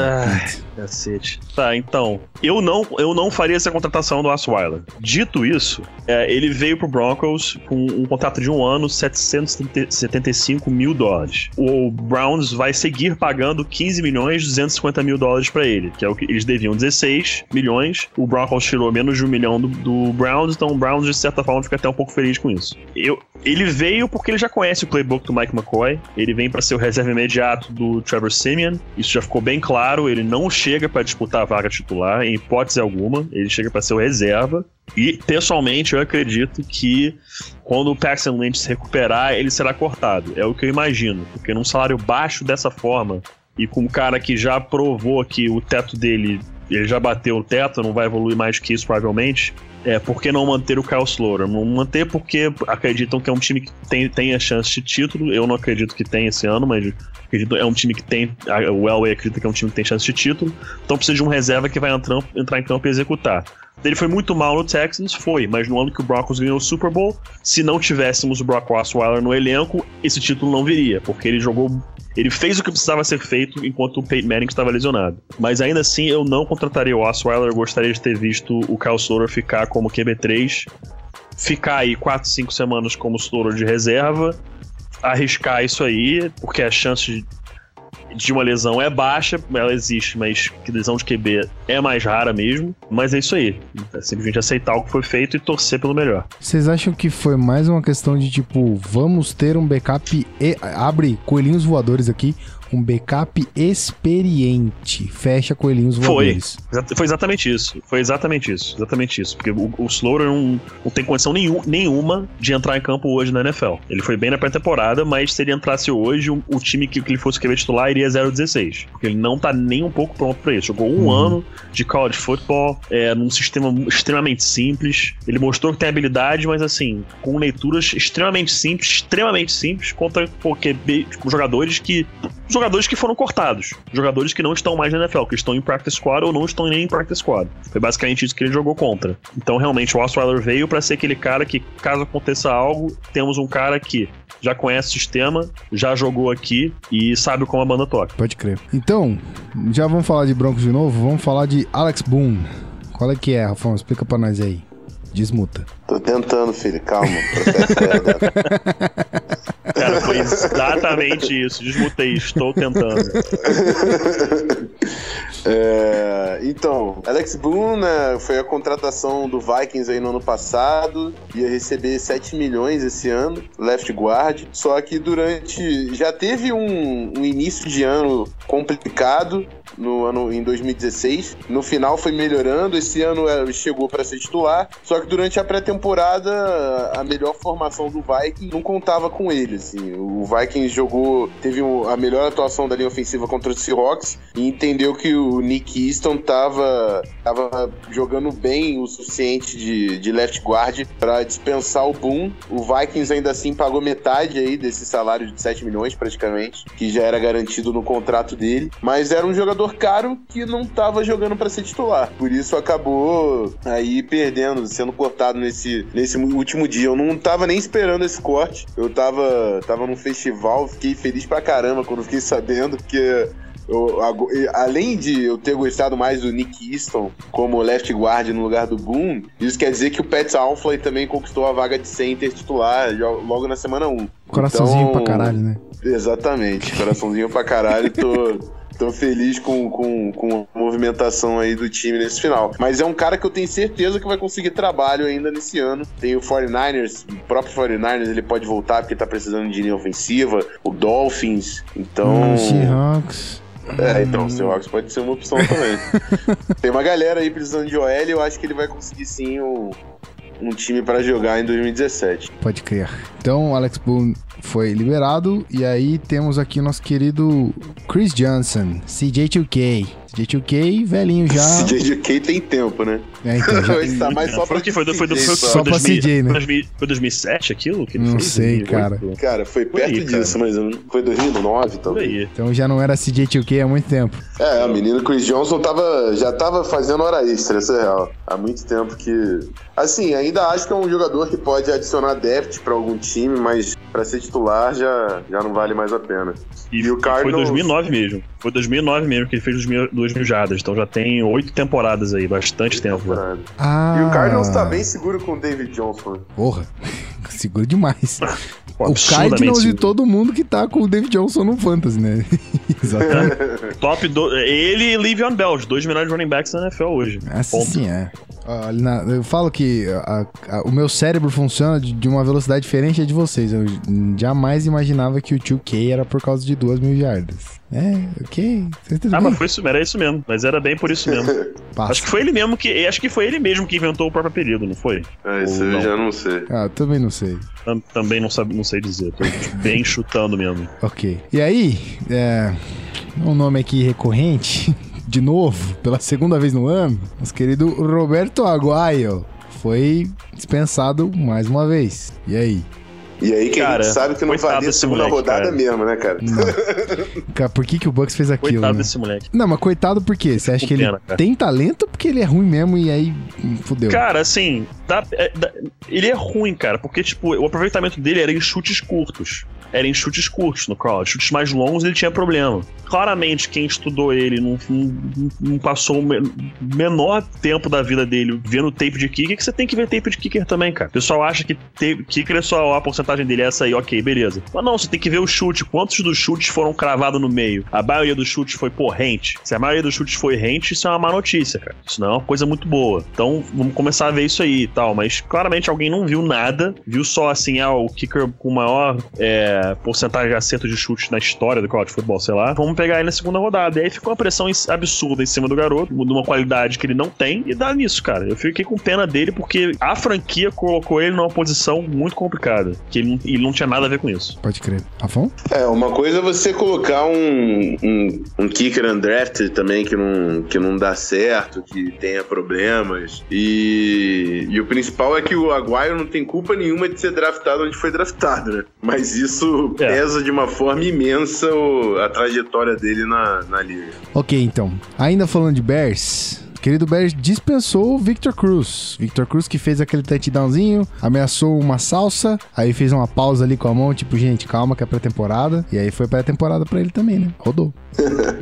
Cacete. Tá, então, eu não, eu não faria essa contratação do Osweiler. Dito isso, é, ele veio pro Broncos com um contrato de um ano, 775 mil dólares. O Browns vai seguir pagando 15 milhões 250 mil dólares para ele, que é o que eles deviam 16 milhões, o Broncos tirou menos de um milhão do, do Browns, então o Browns, de certa forma, fica até um pouco feliz com isso. Eu, ele veio porque ele já conhece o playbook do Mike McCoy, ele vem para ser o reserva imediato do Trevor Simeon, isso já ficou bem claro, ele não chega para disputar a vaga titular, em hipótese alguma, ele chega para ser o reserva. E, pessoalmente, eu acredito que quando o Paxton Lynch se recuperar, ele será cortado. É o que eu imagino. Porque num salário baixo dessa forma, e com um cara que já provou que o teto dele, ele já bateu o teto, não vai evoluir mais que isso provavelmente, é, por que não manter o Kyle Sloter? Não manter porque acreditam que é um time que tem, tem a chance de título. Eu não acredito que tem esse ano, mas acredito é um time que tem. O Elway acredita que é um time que tem chance de título. Então precisa de um reserva que vai entrar, entrar em campo e executar. Ele foi muito mal no Texans, foi, mas no ano que o Broncos ganhou o Super Bowl, se não tivéssemos o Brock Osweiler no elenco, esse título não viria, porque ele jogou ele fez o que precisava ser feito enquanto o Peyton Manning estava lesionado. Mas ainda assim, eu não contrataria o Osweiler. Eu gostaria de ter visto o Kyle Sloter ficar como QB3, ficar aí 4, 5 semanas como Sloter de reserva, arriscar isso aí, porque a chance de uma lesão é baixa, ela existe, mas que lesão de QB é mais rara mesmo. Mas é isso aí. É simplesmente aceitar o que foi feito e torcer pelo melhor. Vocês acham que foi mais uma questão de tipo, vamos ter um backup e abre coelhinhos voadores aqui, um backup experiente. Fecha coelhinhos voadores. Foi. Foi exatamente isso. Foi exatamente isso. Exatamente isso. Porque o, o Slaughter não, não tem condição nenhum, nenhuma de entrar em campo hoje na NFL. Ele foi bem na pré-temporada, mas se ele entrasse hoje, o, o time que, que ele fosse querer titular iria 0-16. Porque ele não tá nem um pouco pronto pra isso. Jogou um uhum. ano de college football, é, num sistema extremamente simples. Ele mostrou que tem habilidade, mas assim, com leituras extremamente simples, extremamente simples, contra porque, jogadores que jogadores que foram cortados. Jogadores que não estão mais na NFL, que estão em practice squad ou não estão nem em practice squad. Foi basicamente isso que ele jogou contra. Então, realmente, o Osweiler veio para ser aquele cara que, caso aconteça algo, temos um cara que já conhece o sistema, já jogou aqui e sabe como a banda toca. Pode crer. Então, já vamos falar de Broncos de novo? Vamos falar de Alex Boone. Qual é que é, Rafão? Explica pra nós aí. Desmuta. Tô tentando, filho. Calma. Cara, foi exatamente isso. Desmutei. Estou tentando. É, então, Alex Boone né, foi a contratação do Vikings aí no ano passado, ia receber 7 milhões esse ano, left guard. Só que durante. Já teve um, um início de ano complicado, no ano em 2016. No final foi melhorando, esse ano é, chegou para ser titular. Só que durante a pré-temporada, a melhor formação do Vikings não contava com ele. Assim. O Vikings jogou, teve a melhor atuação da linha ofensiva contra o Seahawks e entendeu que o Nick Easton tava, tava jogando bem o suficiente de, de left guard para dispensar o Boom. O Vikings ainda assim pagou metade aí desse salário de 7 milhões praticamente, que já era garantido no contrato dele, mas era um jogador caro que não estava jogando para ser titular. Por isso acabou aí perdendo, sendo cortado nesse, nesse último dia. Eu não tava nem esperando esse corte. Eu tava, tava num festival, fiquei feliz pra caramba quando fiquei sabendo, porque eu, além de eu ter gostado mais do Nick Easton como left guard no lugar do Boone, isso quer dizer que o Pat Alfley também conquistou a vaga de center titular logo na semana 1. Coraçãozinho então, pra caralho, né? Exatamente, coraçãozinho pra caralho. Tô, tô feliz com, com, com a movimentação aí do time nesse final. Mas é um cara que eu tenho certeza que vai conseguir trabalho ainda nesse ano. Tem o 49ers, o próprio 49ers ele pode voltar porque tá precisando de linha ofensiva, o Dolphins, então... Hum, Seahawks... É, então, o Seahawks pode ser uma opção também. Tem uma galera aí precisando de OL eu acho que ele vai conseguir sim um, um time para jogar em 2017. Pode crer. Então, Alex Boone foi liberado e aí temos aqui nosso querido Chris Johnson, CJ2K. CJ2K, velhinho já. CJ2K tem tempo, né? É, então, já... tá mais só pra foi, foi, foi, foi, só, só pra CJ, né? Foi 2007 aquilo que ele Não fez? sei, cara. Cara, foi perto aí, disso, mas foi 2009 Por talvez. aí. Então já não era CJ2K há muito tempo. É, o menino Chris Johnson tava, já tava fazendo hora extra, essa é real. Há muito tempo que. Assim, ainda acho que é um jogador que pode adicionar depth pra algum time, mas pra ser titular já, já não vale mais a pena. E, E o Foi Cardinals- 2009 mesmo. Foi 2009 mesmo que ele fez os mil, duas mil jadas. Então já tem oito temporadas aí, bastante tempo. Ah. E o Cardinals tá bem seguro com o David Johnson. Porra. Seguro demais. Pô, o Cardinals e seguro. todo mundo que tá com o David Johnson no Fantasy, né? Exatamente. Top do... Ele e Le'Veon Bell, os dois melhores running backs da NFL hoje. Assim Ponto. sim é. Na- eu falo que a- a- o meu cérebro funciona de, de uma velocidade diferente da de vocês. Eu jamais imaginava que o 2K era por causa de duas mil jardas. É, ok. Tudo Ah, mas foi isso, era isso mesmo. Mas era bem por isso mesmo. Acho que foi ele mesmo que. Acho que foi ele mesmo que inventou o próprio apelido, não foi? É, isso Ou eu não? já não sei. Ah, também não sei. Tam- Também não, sabe, não sei dizer. Tô bem chutando mesmo. Ok. E aí, é, um nome aqui recorrente, de novo, pela segunda vez no ano, nosso querido Roberto Aguayo foi dispensado mais uma vez. E aí? E aí que a Cara, gente sabe que não valia a segunda moleque, rodada cara. mesmo, né, cara? Cara, por que, que o Bucks fez aquilo? Coitado né? desse moleque. Não, mas coitado por quê? Você acha que ele cara. tem talento ou porque ele é ruim mesmo e aí hum, fudeu? Cara, assim, dá- é- dá- ele é ruim, cara, porque, tipo, o aproveitamento dele era em chutes curtos. Era em chutes curtos no college. Chutes mais longos ele tinha problema. Claramente, quem estudou ele não, não- não passou o me- menor tempo da vida dele vendo tape de kicker, que você tem que ver tape de kicker também, cara. O pessoal acha que tape, kicker é só a porcentagem dele é essa aí, ok, beleza. Mas não, você tem que ver o chute. Quantos dos chutes foram cravados no meio? A maioria dos chutes foi por rente. Se a maioria dos chutes foi rente, isso é uma má notícia, cara. Isso não é uma coisa muito boa. Então, vamos começar a ver isso aí e tal. Mas claramente alguém não viu nada. Viu só assim, ah, o kicker com maior é, porcentagem de acerto de chute na história do college football, sei lá. Vamos pegar ele na segunda rodada. E aí ficou uma pressão absurda em cima do garoto, de uma qualidade que ele não tem. E dá nisso, cara. Eu fiquei com pena dele porque a franquia colocou ele numa posição muito complicada. Que ele, não- ele não tinha nada a ver com isso. Pode crer. Rafão? É, uma coisa é você colocar um, um, um kicker undrafted também que não, que não dá certo, que tenha problemas. E, e o principal é que o Aguayo não tem culpa nenhuma de ser draftado onde foi draftado, né? Mas isso É. pesa de uma forma imensa o- a trajetória dele na, na liga. Ok, então. Ainda falando de Bears, querido Bears dispensou o Victor Cruz. Victor Cruz que fez aquele touchdownzinho, ameaçou uma salsa, aí fez uma pausa ali com a mão, tipo, gente, calma que é pré-temporada. E aí foi pré-temporada pra ele também, né? Rodou.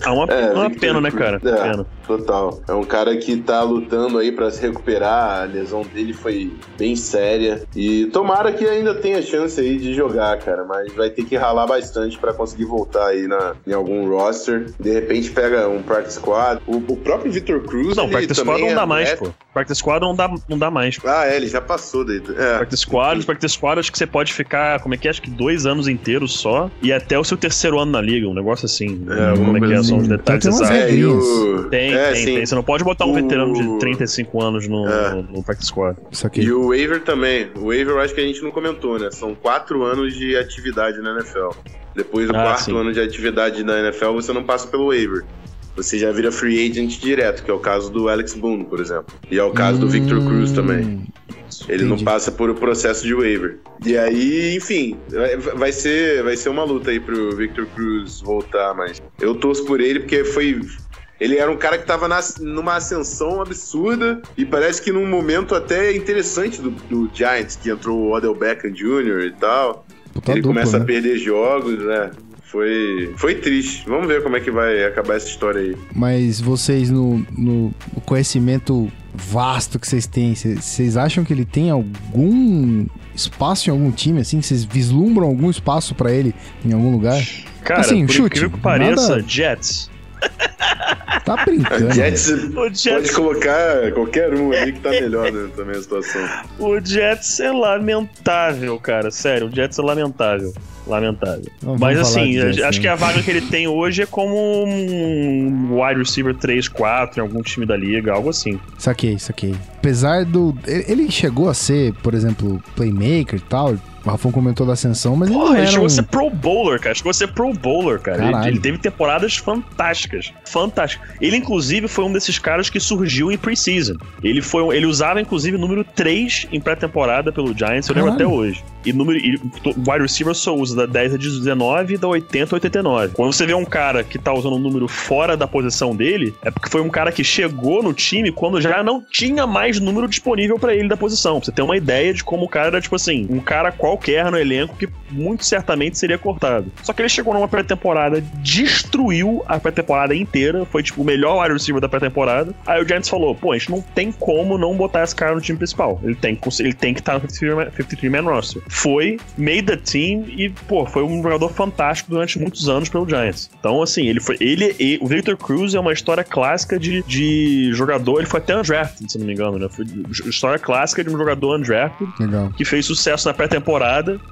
É uma, É, uma pena, né, cara? É. Pena. Total. É um cara que tá lutando aí pra se recuperar. A lesão dele foi bem séria. E tomara que ainda tenha chance aí de jogar, cara. Mas vai ter que ralar bastante pra conseguir voltar aí na, em algum roster. De repente pega um practice squad. O, o próprio Victor Cruz. Não, Practice Squad não dá é mais, pô. Practice Squad não dá, não dá mais. Ah, é, ele já passou daí. É. Practice Squad, Practice Squad, acho que você pode ficar, como é que é? Acho que dois anos inteiros só. E até o seu terceiro ano na liga, um negócio assim. É, como é que é? São os assim. detalhes Então tem. É, e regrinhas. o... Tem, é, tem, tem. Você não pode botar um O- veterano de 35 anos no, É. no, no Practice Squad. Isso aqui. E o waiver também. O waiver eu acho que a gente não comentou, né? São quatro anos de atividade na NFL. Depois do Ah, quarto sim. ano de atividade na NFL, você não passa pelo waiver. Você já vira free agent direto, que é o caso do Alex Boone, por exemplo. E é o caso do Victor Cruz também. Hum, Ele não entendi. passa por o processo de waiver. E aí, enfim, vai- ser, vai ser uma luta aí pro Victor Cruz voltar, mas eu torço por ele porque foi. Ele era um cara que tava nas- numa ascensão absurda e parece que num momento até interessante do, do Giants, que entrou o Odell Beckham Jr. e tal. Puta ele dupla, começa né? a perder jogos, né? Foi, foi triste. Vamos ver como é que vai acabar essa história aí. Mas vocês, no, no conhecimento vasto que vocês têm, vocês- acham que ele tem algum espaço em algum time, assim? Vocês vislumbram algum espaço pra ele em algum lugar? Cara, Assim, por chute, incrível que pareça, nada- Jets. Tá brincando. Jets O pode Jets, colocar qualquer um ali que tá melhor né, também a situação. o Jets é lamentável, cara. Sério, o Jets é lamentável. Lamentável. Não, Mas assim, acho né? que a vaga que ele tem hoje é como um wide receiver 3, 4 em algum time da liga, algo assim. Saquei, saquei. Apesar do. Ele ele chegou a ser, por exemplo, playmaker e tal. O Rafão comentou da ascensão, mas ele Porra, ele era chegou um... a ser pro bowler, cara. Chegou a ser pro bowler, cara. Ele, ele teve temporadas fantásticas. Fantásticas. Ele, inclusive, foi um desses caras que surgiu em preseason. Ele foi um- ele usava, inclusive, número 3 em pré-temporada pelo Giants, eu lembro Caralho. até hoje. E número. E, wide receiver só usa da 10 a 19 e da 80 a 89. Quando você vê um cara que tá usando um número fora da posição dele, é porque foi um cara que chegou no time quando já não tinha mais número disponível pra ele da posição. Pra você ter uma ideia de como o cara era, tipo assim, um cara qualquer no elenco que muito certamente seria cortado. Só que ele chegou numa pré-temporada, destruiu a pré-temporada inteira, foi tipo o melhor wide receiver da pré-temporada. Aí o Giants falou: pô, a gente não tem como não botar esse cara no time principal. Ele tem, que- ele tem que estar no 53 53-man roster. Foi, made the team e, pô, foi um jogador fantástico durante muitos anos pelo Giants. Então, assim, ele foi. Ele e o Victor Cruz é uma história clássica de, de jogador. Ele foi até undrafted, se não me engano, né? Foi história clássica de um jogador undrafted Legal. que fez sucesso na pré-temporada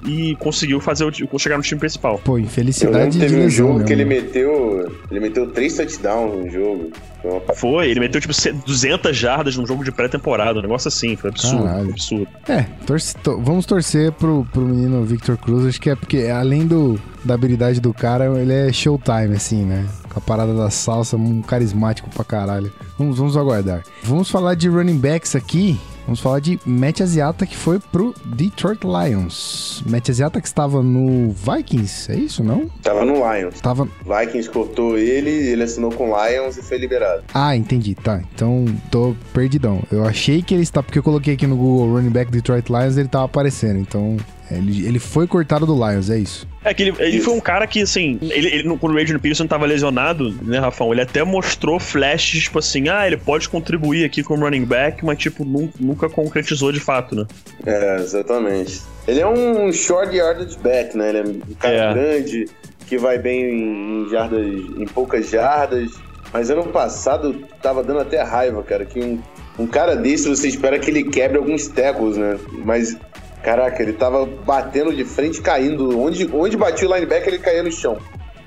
e conseguiu fazer o, chegar no time principal. Pô, infelicidade que de teve um lesão jogo que ele meteu. Ele meteu três touchdowns no jogo. Foi uma Foi, ele meteu tipo 200 jardas num jogo de pré-temporada, um negócio assim, foi absurdo, foi absurdo. É, torce- to- vamos torcer pro, pro menino Victor Cruz. Acho que é porque, além do, da habilidade do cara, ele é showtime, assim, né? Com a parada da salsa, um carismático pra caralho. Vamos, vamos aguardar. Vamos falar de running backs aqui. Vamos falar de Matt Asiata, que foi pro Detroit Lions. Matt Asiata que estava no Vikings, é isso, não? Tava no Lions. Tava... Vikings cortou ele, ele assinou com o Lions e foi liberado. Ah, entendi, tá. Então, tô perdidão. Eu achei que ele está... Porque eu coloquei aqui no Google running back Detroit Lions, ele tava aparecendo. Então, ele, ele foi cortado do Lions, é isso? É que ele, ele foi um cara que, assim, ele, ele, quando o Adrian Peterson tava lesionado, né, Rafão, ele até mostrou flashes, tipo assim, ah, ele pode contribuir aqui como running back, mas, tipo, nunca, nunca concretizou de fato, né? É, exatamente. Ele é um short yardage back, né? Ele é um cara É. grande, que vai bem em, em jardas, em poucas jardas. Mas ano passado tava dando até raiva, cara, que um, um cara desse você espera que ele quebre alguns tackles, né? Mas, caraca, ele tava batendo de frente e caindo. Onde, onde batia o linebacker, ele caía no chão.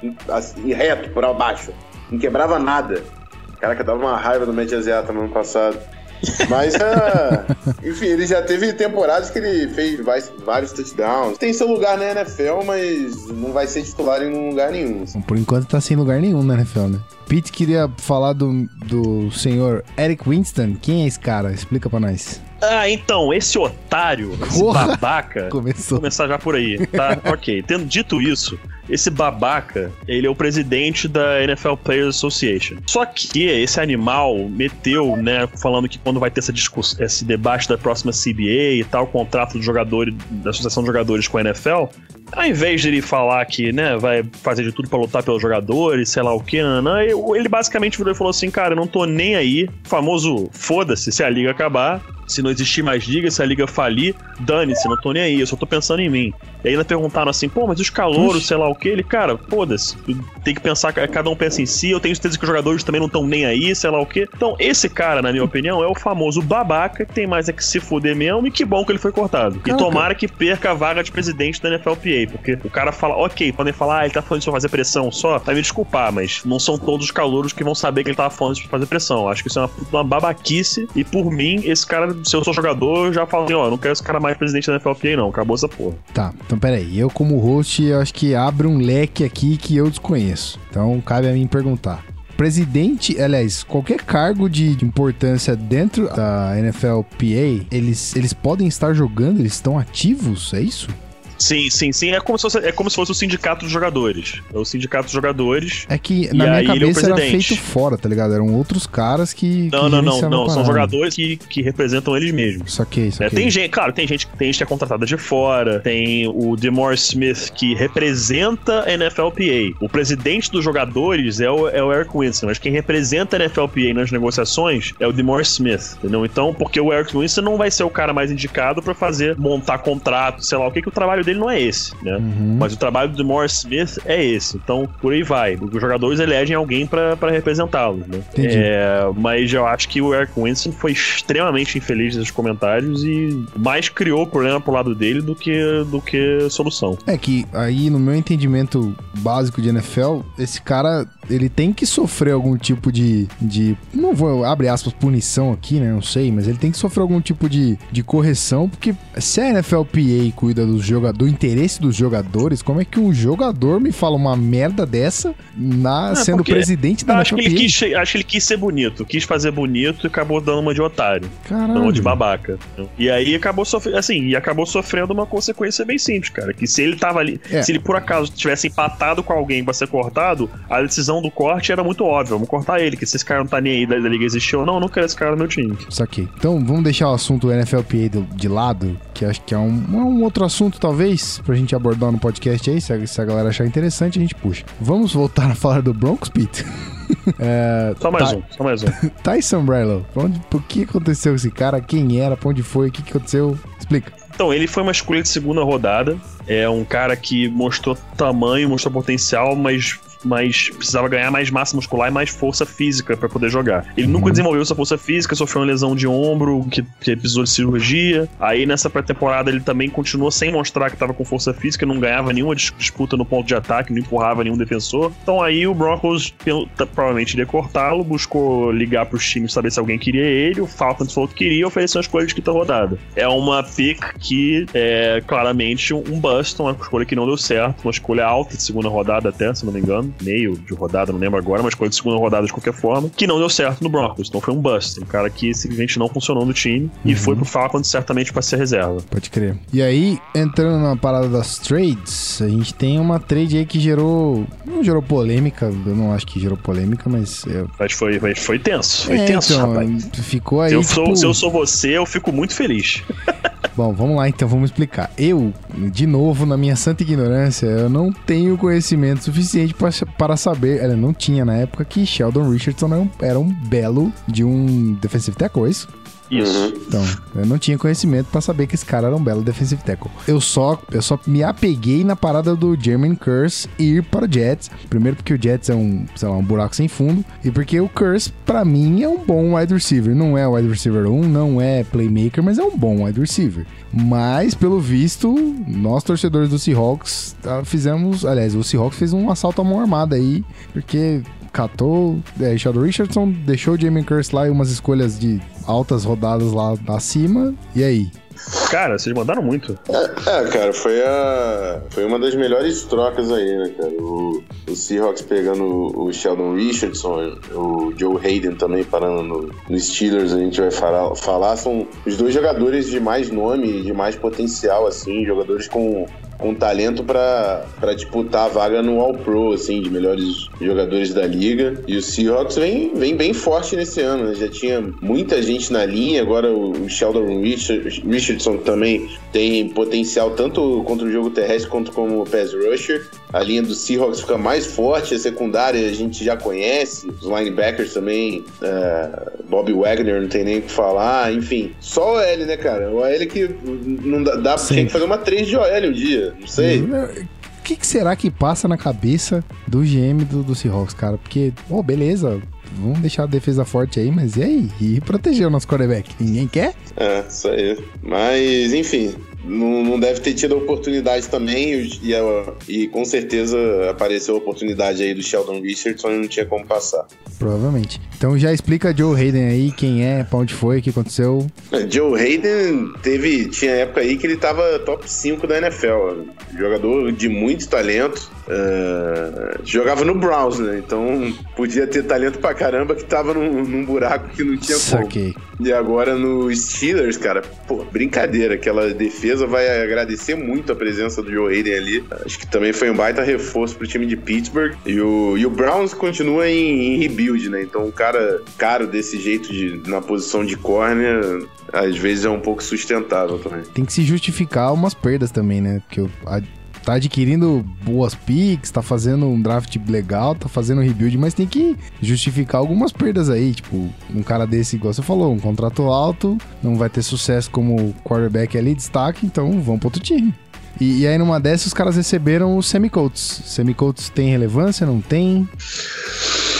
Em- assim, reto, por abaixo. Não quebrava nada. Caraca, dava uma raiva do Matt Asiata no ano passado. Mas, ah, enfim, ele já teve temporadas que ele fez vários touchdowns. Tem seu lugar na NFL, mas não vai ser titular em lugar nenhum. Por enquanto tá sem lugar nenhum na NFL, né? Pete queria falar do, do senhor Eric Winston. Quem é esse cara? Explica pra nós. Ah, então, esse otário, esse Porra! babaca, Vou Começou. começar já por aí, tá? ok. Tendo dito isso, esse babaca, ele é o presidente da NFL Players Association. Só que esse animal meteu, né, falando que quando vai ter essa discussão, esse debate da próxima CBA e tal, o contrato do jogador, da Associação de Jogadores com a NFL, ao invés de ele falar que, né, vai fazer de tudo pra lutar pelos jogadores, sei lá o que, ele basicamente virou e falou assim, cara, eu não tô nem aí, famoso foda-se se a liga acabar, se não existir mais liga, se a liga falir, dane-se, não tô nem aí, eu só tô pensando em mim. E ainda perguntaram assim, pô, mas os calouros, sei lá o que, ele, cara, foda-se, tem que pensar, cada um pensa em si, eu tenho certeza que os jogadores também não estão nem aí, sei lá o que. Então, esse cara, na minha opinião, é o famoso babaca que tem mais é que se fuder mesmo e que bom que ele foi cortado. Caraca. E tomara que perca a vaga de presidente da NFLPA, porque o cara fala, ok, podem falar, ah, ele tá falando pra fazer pressão só, vai me desculpar, mas não são todos os calouros que vão saber que ele tava falando pra fazer pressão. Acho que isso é uma, uma babaquice e por mim, esse cara, se eu sou jogador, eu já falo assim, ó, não quero esse cara mais presidente da NFLPA não, acabou essa porra. Tá, então peraí. Eu, como host, eu acho que abre um leque aqui que eu desconheço. Então cabe a mim perguntar. Presidente, aliás, qualquer cargo de, importância dentro da NFLPA, eles, eles podem estar jogando, eles estão ativos, é isso? Sim, sim, sim. É como se fosse, é como se fosse o sindicato dos jogadores. É o sindicato dos jogadores. É que na minha é cabeça era presidente. feito fora, tá ligado? Eram outros caras que. Não, que não, não, não. São jogadores que, que representam eles mesmos. Saquei, É, saquei. tem gente, claro, tem gente, tem gente que é contratada de fora, tem o Demore Smith que representa a NFLPA. O presidente dos jogadores é o, é o Eric Winston, mas quem representa a NFLPA nas negociações é o Demore Smith, entendeu? Então, porque o Eric Winston não vai ser o cara mais indicado pra fazer, montar contrato, sei lá o que, que o trabalho dele não é esse, né? Uhum. Mas o trabalho do Demore Smith é esse. Então, por aí vai. Os jogadores elegem alguém pra representá-los, né? É, mas eu acho que o Eric Winston foi extremamente infeliz nos comentários e mais criou problema pro lado dele do que, do que solução. É que aí, no meu entendimento básico de NFL, esse cara, ele tem que sofrer algum tipo de. de não vou, abre aspas, punição aqui, né? Não sei, mas ele tem que sofrer algum tipo de, de correção, porque se a NFLPA cuida do, joga, do interesse dos jogadores, como é que um jogador me fala uma merda dessa na, É, sendo presidente da acho que, quis, acho que ele quis ser bonito, quis fazer bonito e acabou dando uma de otário, Caralho. uma de babaca. E aí acabou sofrendo, assim, e acabou sofrendo uma consequência bem simples, cara. Que se ele tava ali, É. se ele por acaso tivesse empatado com alguém pra ser cortado, a decisão do corte era muito óbvia. Vamos cortar ele, que se esse cara não tá nem aí da, da liga existir ou não, eu não quero esse cara no meu time. Saquei. Então vamos deixar o assunto NFLPA de, de lado, que acho que é um, é um outro assunto, talvez, pra gente abordar no podcast aí. Se a, se a galera achar interessante, a gente puxa. Vamos voltar a falar do Broncos, Pete? é, Só mais um, só mais um. Tyson Brello, pra onde, por que aconteceu com esse cara? Quem era? Pra onde foi? O que, que aconteceu? Explica. Então, ele foi uma escolha de segunda rodada. É um cara que mostrou tamanho, mostrou potencial, mas, mas precisava ganhar mais massa muscular e mais força física pra poder jogar. Ele nunca desenvolveu essa força física, sofreu uma lesão de ombro, que, que precisou de cirurgia. Aí nessa pré-temporada ele também continuou sem mostrar que tava com força física, não ganhava nenhuma dis- disputa no ponto de ataque, não empurrava nenhum defensor. Então aí o Broncos provavelmente iria cortá-lo, buscou ligar pros times saber se alguém queria ele. O Falcons falou que queria e ofereceu uma escolha de quinta rodada. É uma pick que é claramente um bust, uma escolha que não deu certo, uma escolha alta de segunda rodada até, se não me engano, meio de rodada, não lembro agora, uma escolha de segunda rodada de qualquer forma, que não deu certo no Broncos. Então foi um bust, um cara que simplesmente não funcionou no time e foi pro Falcons certamente pra ser reserva. Pode crer. E aí, entrando na parada das trades, a gente tem uma trade aí que gerou. Não gerou polêmica, eu não acho que gerou polêmica, mas. É, Mas foi, mas foi tenso, foi é, tenso, então, rapaz. ficou aí. Se eu, tipo... sou, se eu sou você, eu fico muito feliz. Bom, vamos lá então, vamos explicar. Eu, de novo, na minha santa ignorância, eu não tenho conhecimento suficiente pra- para saber, ela não tinha na época, que Sheldon Richardson era um, era um belo de um defensive tackle, é isso? Isso. Então, eu não tinha conhecimento pra saber que esse cara era um belo defensive tackle. Eu só, eu só me apeguei na parada do Jermaine Curse ir para o Jets. Primeiro porque o Jets é um, sei lá, um buraco sem fundo. E porque o Curse, pra mim, é um bom wide receiver. Não é wide receiver 1, não é playmaker, mas é um bom wide receiver. Mas, pelo visto, nós torcedores do Seahawks tá, fizemos... Aliás, o Seahawks fez um assalto à mão armada aí. Porque catou é, Sheldon Richardson, deixou o Jamie Curse lá e umas escolhas de altas rodadas lá acima. E aí? Cara, vocês mandaram muito. É, cara, foi a. Foi uma das melhores trocas aí, né, cara? O, o Seahawks pegando o Sheldon Richardson, o Joe Hayden também parando no, no Steelers, a gente vai falar, falar. São os dois jogadores de mais nome, de mais potencial, assim, jogadores com. Com talento pra disputar a vaga no All-Pro, assim, de melhores jogadores da liga. E o Seahawks vem, vem bem forte nesse ano, né? Já tinha muita gente na linha, agora o o Sheldon Richard- Richardson também tem potencial tanto contra o jogo terrestre quanto como pass rusher. A linha do Seahawks fica mais forte, a secundária a gente já conhece, os linebackers também, é, Bob Wagner não tem nem o que falar, enfim. Só o L, né, cara? O L que não dá, dá tinha que fazer uma 3 de OL um dia, não sei. O que, que será que passa na cabeça do GM do, do Seahawks, cara? Porque, pô, beleza, vamos deixar a defesa forte aí, mas e aí? E proteger o nosso quarterback? Ninguém quer? É, isso aí. Mas, enfim, não, não deve ter tido a oportunidade também e, e, com certeza apareceu a oportunidade aí do Sheldon Richardson e não tinha como passar. Provavelmente. Então já explica Joe Hayden aí, quem é, pra onde foi, o que aconteceu. Joe Hayden teve. Tinha época aí que ele tava top 5 da NFL. Jogador de muito talento. Eh, jogava no Browns, né? Então podia ter talento pra caramba que tava num, num buraco que não tinha como. Saquei. E agora no Steelers, cara, pô, brincadeira. Aquela defesa vai agradecer muito a presença do Joe Hayden ali. Acho que também foi um baita reforço pro time de Pittsburgh. E o, e o Browns continua em, em rebuild, né? Então um cara caro desse jeito de, na posição de corner, às vezes é um pouco sustentável também. Tem que se justificar umas perdas também, né? Porque a- tá adquirindo boas picks, tá fazendo um draft legal, tá fazendo um rebuild, mas tem que justificar algumas perdas aí. Tipo, um cara desse, igual você falou, um contrato alto, não vai ter sucesso como quarterback ali, destaque, então vamos pro outro time. E, e aí numa dessas os caras receberam os semicoats. Semicoats tem relevância, não tem?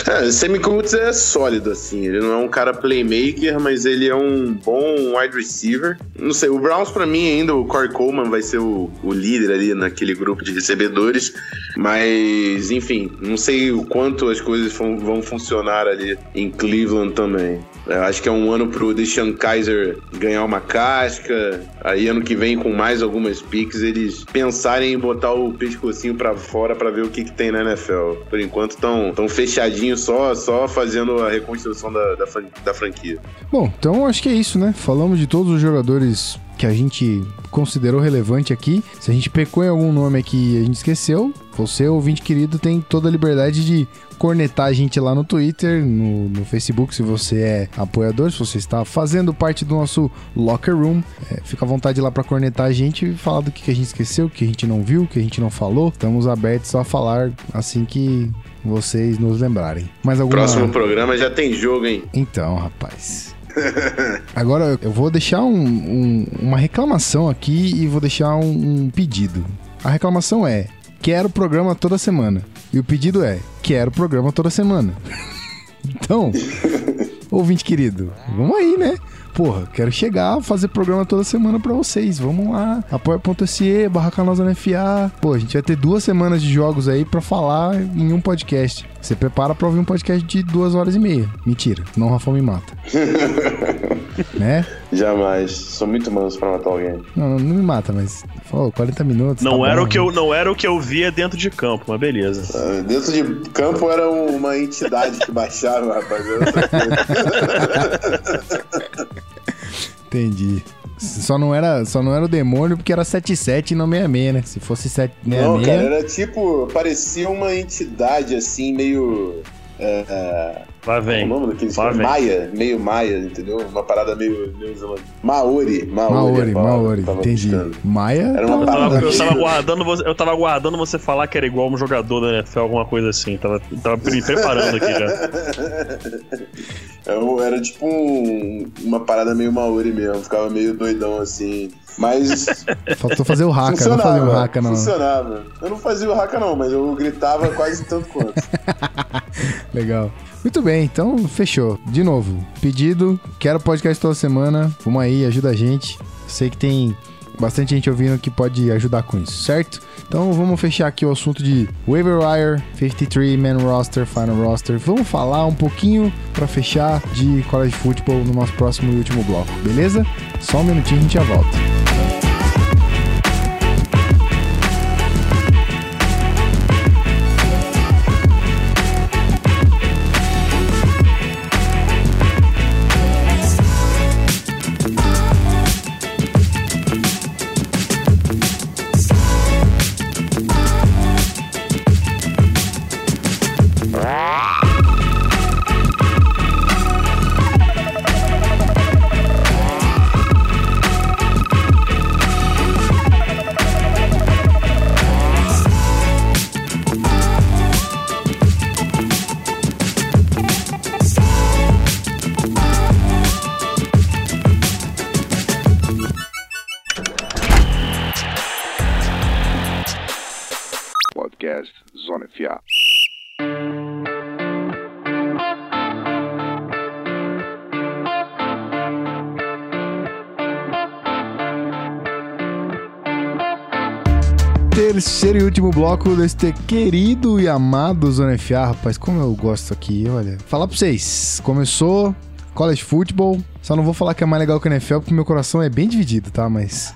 É, Sammy Coates é sólido, assim. Ele não é um cara playmaker, mas ele é um bom wide receiver. Não sei, o Browns, pra mim, ainda, o Corey Coleman vai ser o, o líder ali naquele grupo de recebedores. Mas, enfim, não sei o quanto as coisas vão, funcionar ali em Cleveland também. Eu acho que é um ano pro Deshaun Kaiser ganhar uma casca. Aí, ano que vem, com mais algumas picks, eles pensarem em botar o pescocinho pra fora pra ver o que, que tem na NFL. Por enquanto, estão tão fechadinhos só, só fazendo a reconstrução da, da, da franquia. Bom, então acho que é isso, né? Falamos de todos os jogadores que a gente considerou relevante aqui. Se a gente pecou em algum nome aqui e a gente esqueceu, você, ouvinte querido, tem toda a liberdade de cornetar a gente lá no Twitter, no, no Facebook, se você é apoiador, se você está fazendo parte do nosso locker room. É, fica à vontade lá para cornetar a gente e falar do que, que a gente esqueceu, que a gente não viu, que a gente não falou. Estamos abertos a falar assim que vocês nos lembrarem. Mais alguma... Próximo programa já tem jogo, hein? Então, rapaz. Agora eu vou deixar um- um- uma reclamação aqui e vou deixar um, um pedido. A reclamação é: quero programa toda semana. E o pedido é: quero programa toda semana. então, ouvinte querido, vamos aí, né? Porra, quero chegar, fazer programa toda semana pra vocês. Vamos lá. Apoia.se, barra Canosa NFA. Pô, a gente vai ter duas semanas de jogos aí pra falar em um podcast. Você prepara pra ouvir um podcast de duas horas e meia. Mentira, não Rafa me mata. né? Jamais. Sou muito manso pra matar alguém. Não, não, não me mata, mas. Falou, 40 minutos. Não, tá era bom, o que né? eu, não era o que eu via dentro de campo, mas beleza. Ah, Dentro de campo era uma entidade que baixava, rapaz. Entendi. Só não, era, só não era o demônio porque era 77 e não 66, né? Se fosse 766. Não, cara, era tipo, parecia uma entidade assim, meio. É, é, Lá qual vem. o nome daqueles Lá. Maia, meio Maia, entendeu? Uma parada meio. Maori, Maori. Maori, Maori, entendi. buscando. Maia. Era uma tá- Eu tava, eu tava aguardando você, eu tava aguardando você falar que era igual um jogador da NFL, alguma coisa assim. Tava, tava me preparando aqui já. Eu era tipo um- uma parada meio Maori mesmo, ficava meio doidão assim. Mas Faltou fazer o haka, não funcionava. fazer o haka, não. Funcionava. Eu não fazia o haka, não, mas eu gritava quase tanto quanto. Legal. Muito bem, então fechou. De novo, pedido, quero podcast toda semana. Vamos aí, ajuda a gente. Sei que tem bastante gente ouvindo que pode ajudar com isso, certo? Então vamos fechar aqui o assunto de waiver wire, 53 man roster, final roster. Vamos falar um pouquinho para fechar de college football no nosso próximo e último bloco, beleza? Só um minutinho a gente já volta. Terceiro e último bloco deste querido e amado Zona FA, rapaz, como eu gosto aqui, olha. Falar pra vocês, começou college football, só não vou falar que é mais legal que a NFL, porque meu coração é bem dividido, tá? Mas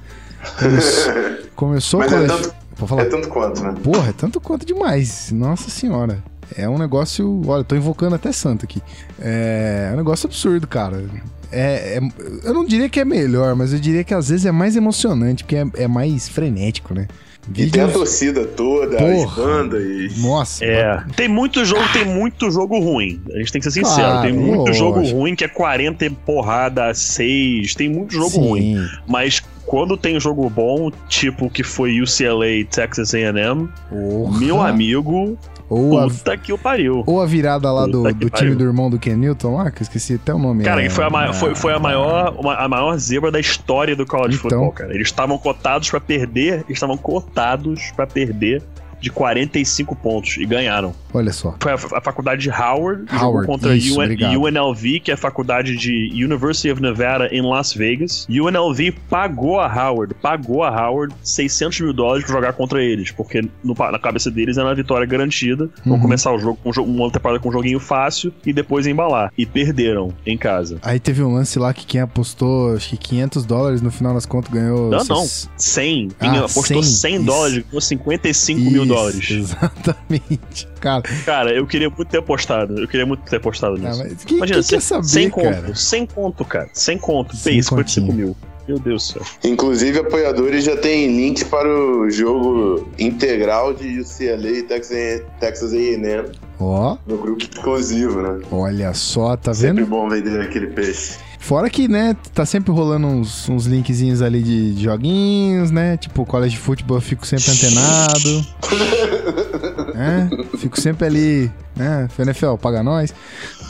começou, começou Mas é college... tanto, Pode falar. é tanto quanto, né? Porra, é tanto quanto demais. Nossa senhora. É um negócio. Olha, tô invocando até santo aqui. É, é um negócio absurdo, cara. É, é- eu não diria que é melhor, mas eu diria que às vezes é mais emocionante, porque é, é mais frenético, né? E tem a torcida toda, as Porra. bandas. Nossa. É. Tem muito jogo, tem muito jogo ruim. A gente tem que ser sincero. Claro, tem muito lógico. jogo ruim que é 40 e porrada, 6. Tem muito jogo sim. ruim. Mas quando tem jogo bom, tipo que foi UCLA e Texas A&M, meu amigo, Ou a, puta que o pariu. ou a virada lá do, Puta do time do irmão do Ken Newton lá, que eu esqueci até o nome. Cara, é, que foi a, maior, foi, foi a, maior, uma- a maior zebra da história do college Então. football, cara. Eles estavam cotados pra perder, eles estavam cotados pra perder de 45 pontos e ganharam. Olha só. Foi a, a faculdade de Howard, Howard, contra isso, UN obrigado. UNLV, que é a faculdade de University of Nevada em Las Vegas. UNLV pagou a Howard, pagou a Howard 600 mil dólares pra jogar contra eles, porque no- na cabeça deles era uma vitória garantida. Vão Uhum. começar o jogo com um uma temporada com um joguinho fácil e depois embalar. E perderam em casa. Aí teve um lance lá que quem apostou, acho que 500 dólares, no final das contas ganhou. Não, não. seis- 100. Ah, Quem apostou 100, 100 isso. dólares ganhou 55 mil Isso, dólares. Exatamente. Cara, Cara, eu queria muito ter apostado. Eu queria muito ter apostado ah, nisso. mas quem, Imagina, quem sem, saber, sem cara? conto, sem conto, cara. Sem conto. Bem, 55 continho. mil. Meu Deus do céu. Inclusive, apoiadores já tem links para o jogo integral de UCLA e Texas Texas A&M Ó, no grupo exclusivo, né? olha só, tá Sempre vendo? bom vender aquele peixe. Fora que, né, tá sempre rolando uns, uns linkzinhos ali de, de joguinhos, né? Tipo, college football eu fico sempre antenado. é, fico sempre ali, né? NFL, paga nós.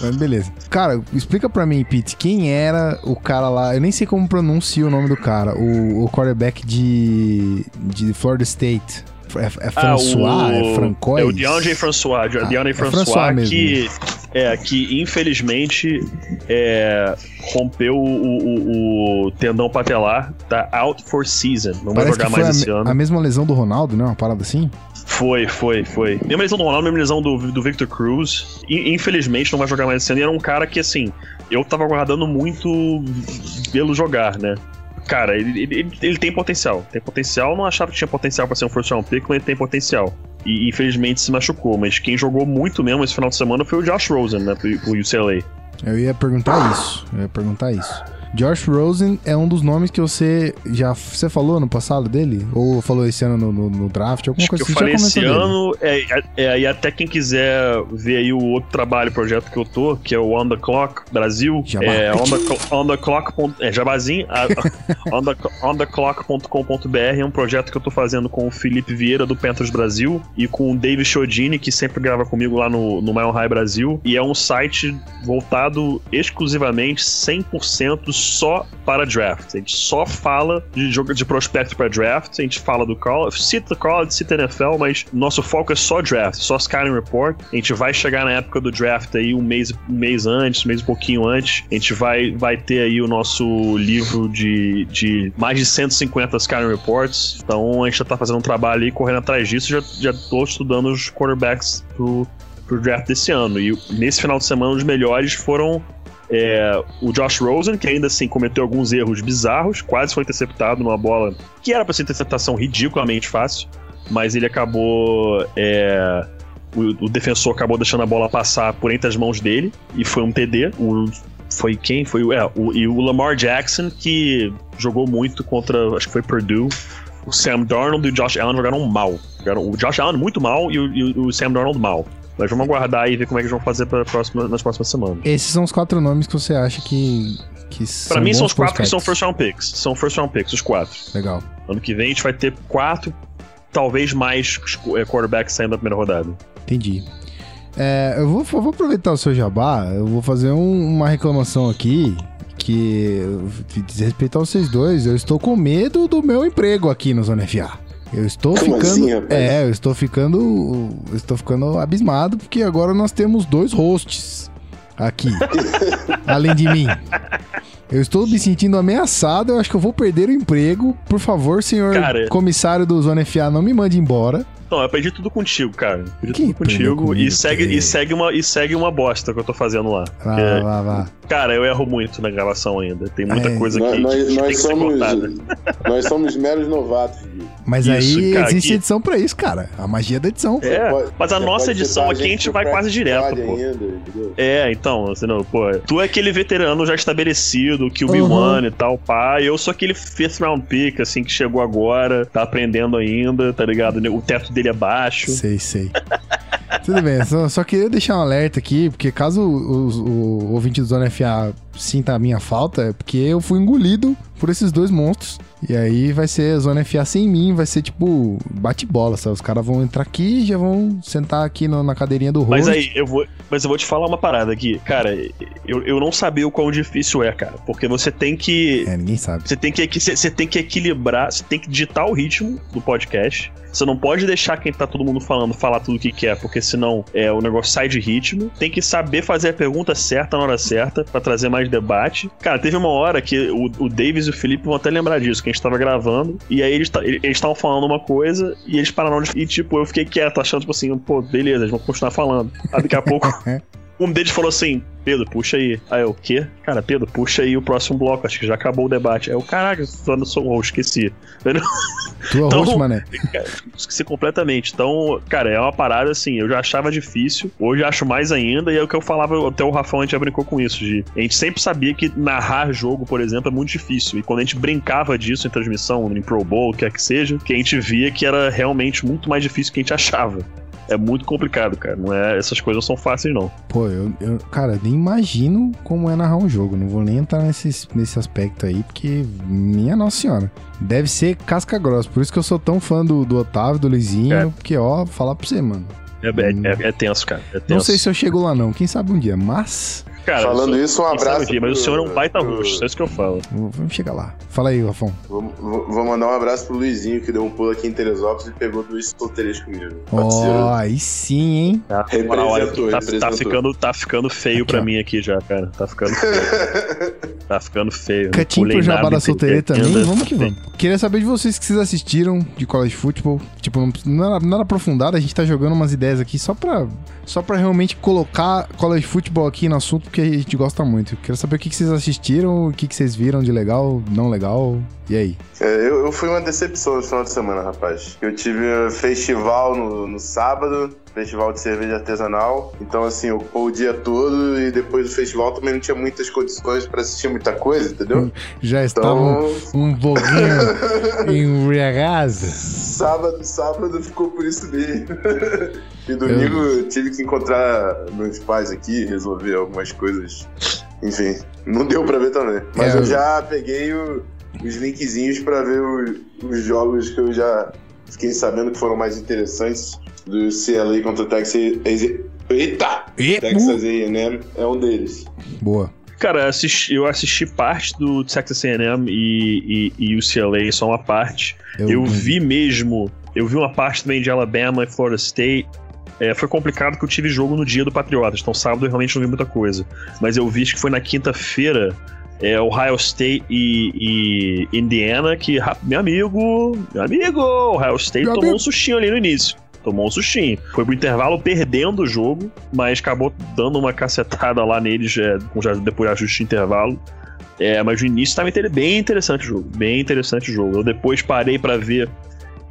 Mas beleza. Cara, explica pra mim, Pete, quem era o cara lá? Eu nem sei como pronuncia o nome do cara. O, o quarterback de, de Florida State. É, é François? é Francois? É o DeAndre François. Ah, DeAndre é François, François mesmo. que, é, que infelizmente é, rompeu o, o- o tendão patelar, tá out for season. Não vai Parece que jogar mais a, esse ano. a mesma lesão do Ronaldo, né? Uma parada assim? Foi, foi, foi. Mesma lesão do Ronaldo, mesma lesão do, do Victor Cruz. I- infelizmente não vai jogar mais esse ano. E era um cara que, assim, eu tava aguardando muito pelo jogar, né? Cara, ele, ele, ele- tem potencial. Tem potencial. Não achava que tinha potencial pra ser um first round pick, mas ele tem potencial. E infelizmente se machucou. Mas quem jogou muito mesmo esse final de semana foi o Josh Rosen, né? Pro, pro UCLA. Eu ia perguntar isso. Eu ia perguntar isso. Josh Rosen é um dos nomes que você já você falou ano passado dele? Ou falou esse ano no, no- no draft? Alguma Acho que coisa eu assim? falei esse dele. ano, é, é, e até quem quiser ver aí o outro trabalho, projeto que eu tô, que é o On The Clock Brasil, Jabá. é on the, on the clock. É, jabazinho, on the, on theclock.com.br é um projeto que eu tô fazendo com o Felipe Vieira do Panthers Brasil e com o David Chiodini, que sempre grava comigo lá no, no Mile High Brasil, e é um site voltado exclusivamente 100% só para draft. A gente só fala de jogo de prospecto para draft, a gente fala do college, cita college, cita NFL, mas nosso foco é só draft, só scouting report. A gente vai chegar na época do draft aí um mês, um mês antes, um mês um pouquinho antes. A gente vai, vai ter aí o nosso livro de, de mais de 150 scouting reports. Então a gente já tá fazendo um trabalho aí, correndo atrás disso. Já, já tô estudando os quarterbacks pro, pro draft desse ano. E nesse final de semana, os melhores foram é, o Josh Rosen, que ainda assim cometeu alguns erros bizarros, quase foi interceptado numa bola que era para ser interceptação ridiculamente fácil, mas ele acabou. é, o, o defensor acabou deixando a bola passar por entre as mãos dele e foi um TD. O, foi quem? Foi é, o, e o Lamar Jackson, que jogou muito contra, acho que foi Purdue. O Sam Darnold e o Josh Allen jogaram mal. Jogaram, o Josh Allen muito mal e o, e o Sam Darnold mal. Mas vamos aguardar e ver como é que eles vão fazer pra próxima, nas próximas semanas. Esses são os quatro nomes que você acha que, que Pra mim são os quatro que são first round picks. São first round picks, os quatro. Legal. Ano que vem a gente vai ter quatro, talvez mais eh, quarterbacks saindo da primeira rodada. Entendi. É, eu, vou, eu vou aproveitar o seu jabá, eu vou fazer um- uma reclamação aqui que a vocês dois. Eu estou com medo do meu emprego aqui no Zona FA. Eu estou Como ficando. assim, é, eu estou ficando. eu estou ficando abismado porque agora nós temos dois hosts aqui. além de mim. Eu estou me sentindo ameaçado, eu acho que eu vou perder o emprego. Por favor, senhor Cara- comissário do Zona FA, não me mande embora. Não, eu aprendi tudo contigo, cara. Aprendi Quem tudo contigo comigo, e segue, que? e, segue uma, e segue uma bosta que eu tô fazendo lá. Vá, É. vá, vá. Cara, eu erro muito na gravação ainda. Tem muita É. coisa Nós, que, nós- que tem nós que ser somos, cortada. nós somos meros novatos, Gui. Mas Isso, aí cara, existe que- edição pra isso, cara. A magia da edição. É, Pode- mas a nossa edição aqui a gente vai quase direto, pô. Ainda, entendeu? É, então, assim, não, pô, tu é aquele veterano já estabelecido, que o Uhum. B1 e tal, pá, eu sou aquele fifth round pick, assim, que chegou agora, tá aprendendo ainda, tá ligado? O teto dele é baixo. Sei, sei. Tudo bem, só, só queria deixar um alerta aqui, porque caso o, o, o ouvinte do Zona FA sinta a minha falta, é porque eu fui engolido por esses dois monstros. E aí vai ser Zona FA sem mim, vai ser tipo bate-bola, sabe? Os caras vão entrar aqui e já vão sentar aqui no- na cadeirinha do Mas host. aí, eu vou, mas eu vou te falar uma parada aqui. Cara, eu, eu não sabia o quão difícil é, cara. Porque você tem que. É, ninguém sabe. Você tem que, você você tem que equilibrar, você tem que digitar o ritmo do podcast. Você não pode deixar quem tá todo mundo falando falar tudo o que quer, porque senão é, o negócio sai de ritmo. Tem que saber fazer a pergunta certa na hora certa pra trazer mais debate. Cara, teve uma hora que o, o Davis e o Felipe vão até lembrar disso, que a gente tava gravando, e aí eles ta- eles estavam falando uma coisa e eles pararam de. E tipo, eu fiquei quieto, achando, tipo assim, pô, beleza, eles vão continuar falando. Daqui a pouco. Um deles falou assim: Pedro, puxa aí. Aí eu, o quê? Cara, Pedro, puxa aí o próximo bloco. Acho que já acabou o debate. Aí eu, caraca, eu não sou host, esqueci. Tua Então- host, mané. Esqueci completamente. Então, cara, é uma parada assim, eu já achava difícil, hoje acho mais ainda, e é o que eu falava, até o Rafão a gente já brincou com isso, de a gente sempre sabia que narrar jogo, por exemplo, é muito difícil. E quando a gente brincava disso em transmissão, em Pro Bowl, o que quer que seja, que a gente via que era realmente muito mais difícil do que a gente achava. É muito complicado, cara. Não é, essas coisas não são fáceis, não. Pô, eu, eu- cara, nem imagino como é narrar um jogo. Não vou nem entrar nesse, nesse aspecto aí, porque, minha Nossa Senhora, deve ser casca grossa. Por isso que eu sou tão fã do, do Otávio, do Luizinho, É. porque, ó, falar pra você, mano. É, é- é- é tenso, cara. É tenso. Não sei se eu chego lá, não. Quem sabe um dia, mas. Cara, Falando eu isso, um abraço o dia, mas o senhor é um baita pro- rosto, é isso que eu falo. Vamos chegar lá. Fala aí, Rafão. Vou, vou- mandar um abraço pro Luizinho, que deu um pulo aqui em Teresópolis e pegou dois solteiros comigo. Ó, Parceiro. aí sim, hein? Tá, Representou, tá, tá representou. ficando, tá ficando feio Aqui, pra ó. mim aqui já, cara. Tá ficando feio. tá ficando feio. Catinho pro Jabá da Solteira também, vamos que vamos. Queria saber de vocês o que vocês assistiram de college football. Tipo, não, não era, não era aprofundado, a gente tá jogando umas ideias aqui só pra, só pra realmente colocar college football aqui no assunto, porque a gente gosta muito. Queria saber o que que vocês assistiram, o que que vocês viram de legal, não legal, e aí? É, eu, eu fui uma decepção no final de semana, rapaz. Eu tive um festival no, no sábado, festival de cerveja artesanal. Então, assim, ocupou o dia todo e depois do festival também não tinha muitas condições pra assistir muita coisa, entendeu? Já estavam Então, um pouquinho embriagados. sábado, sábado ficou por isso mesmo. e domingo eu tive que encontrar meus pais aqui, resolver algumas coisas. Enfim, não deu pra ver também. Mas É, eu eu- já peguei o- os linkzinhos pra ver o- os jogos que eu já fiquei sabendo que foram mais interessantes. Do CLA contra o Texas. Eita! E- Texas A&M é um deles. Boa. Cara, eu assisti, eu assisti parte do Texas A&M e, e, e UCLA, só uma parte. Eu vi mesmo, eu vi uma parte também de Alabama e Florida State. É, foi complicado que eu tive jogo no dia do Patriotas, então sábado eu realmente não vi muita coisa. Mas eu vi que foi na quinta-feira, é, Ohio State e, e Indiana, que, meu amigo, meu amigo, Ohio State Meu tomou amigo. um sustinho ali no início. Tomou um sustinho. Foi pro intervalo perdendo o jogo, mas acabou dando uma cacetada lá neles é, depois de ajuste de intervalo. É, mas no início estava inter- bem interessante o jogo. Bem interessante o jogo. Eu depois parei pra ver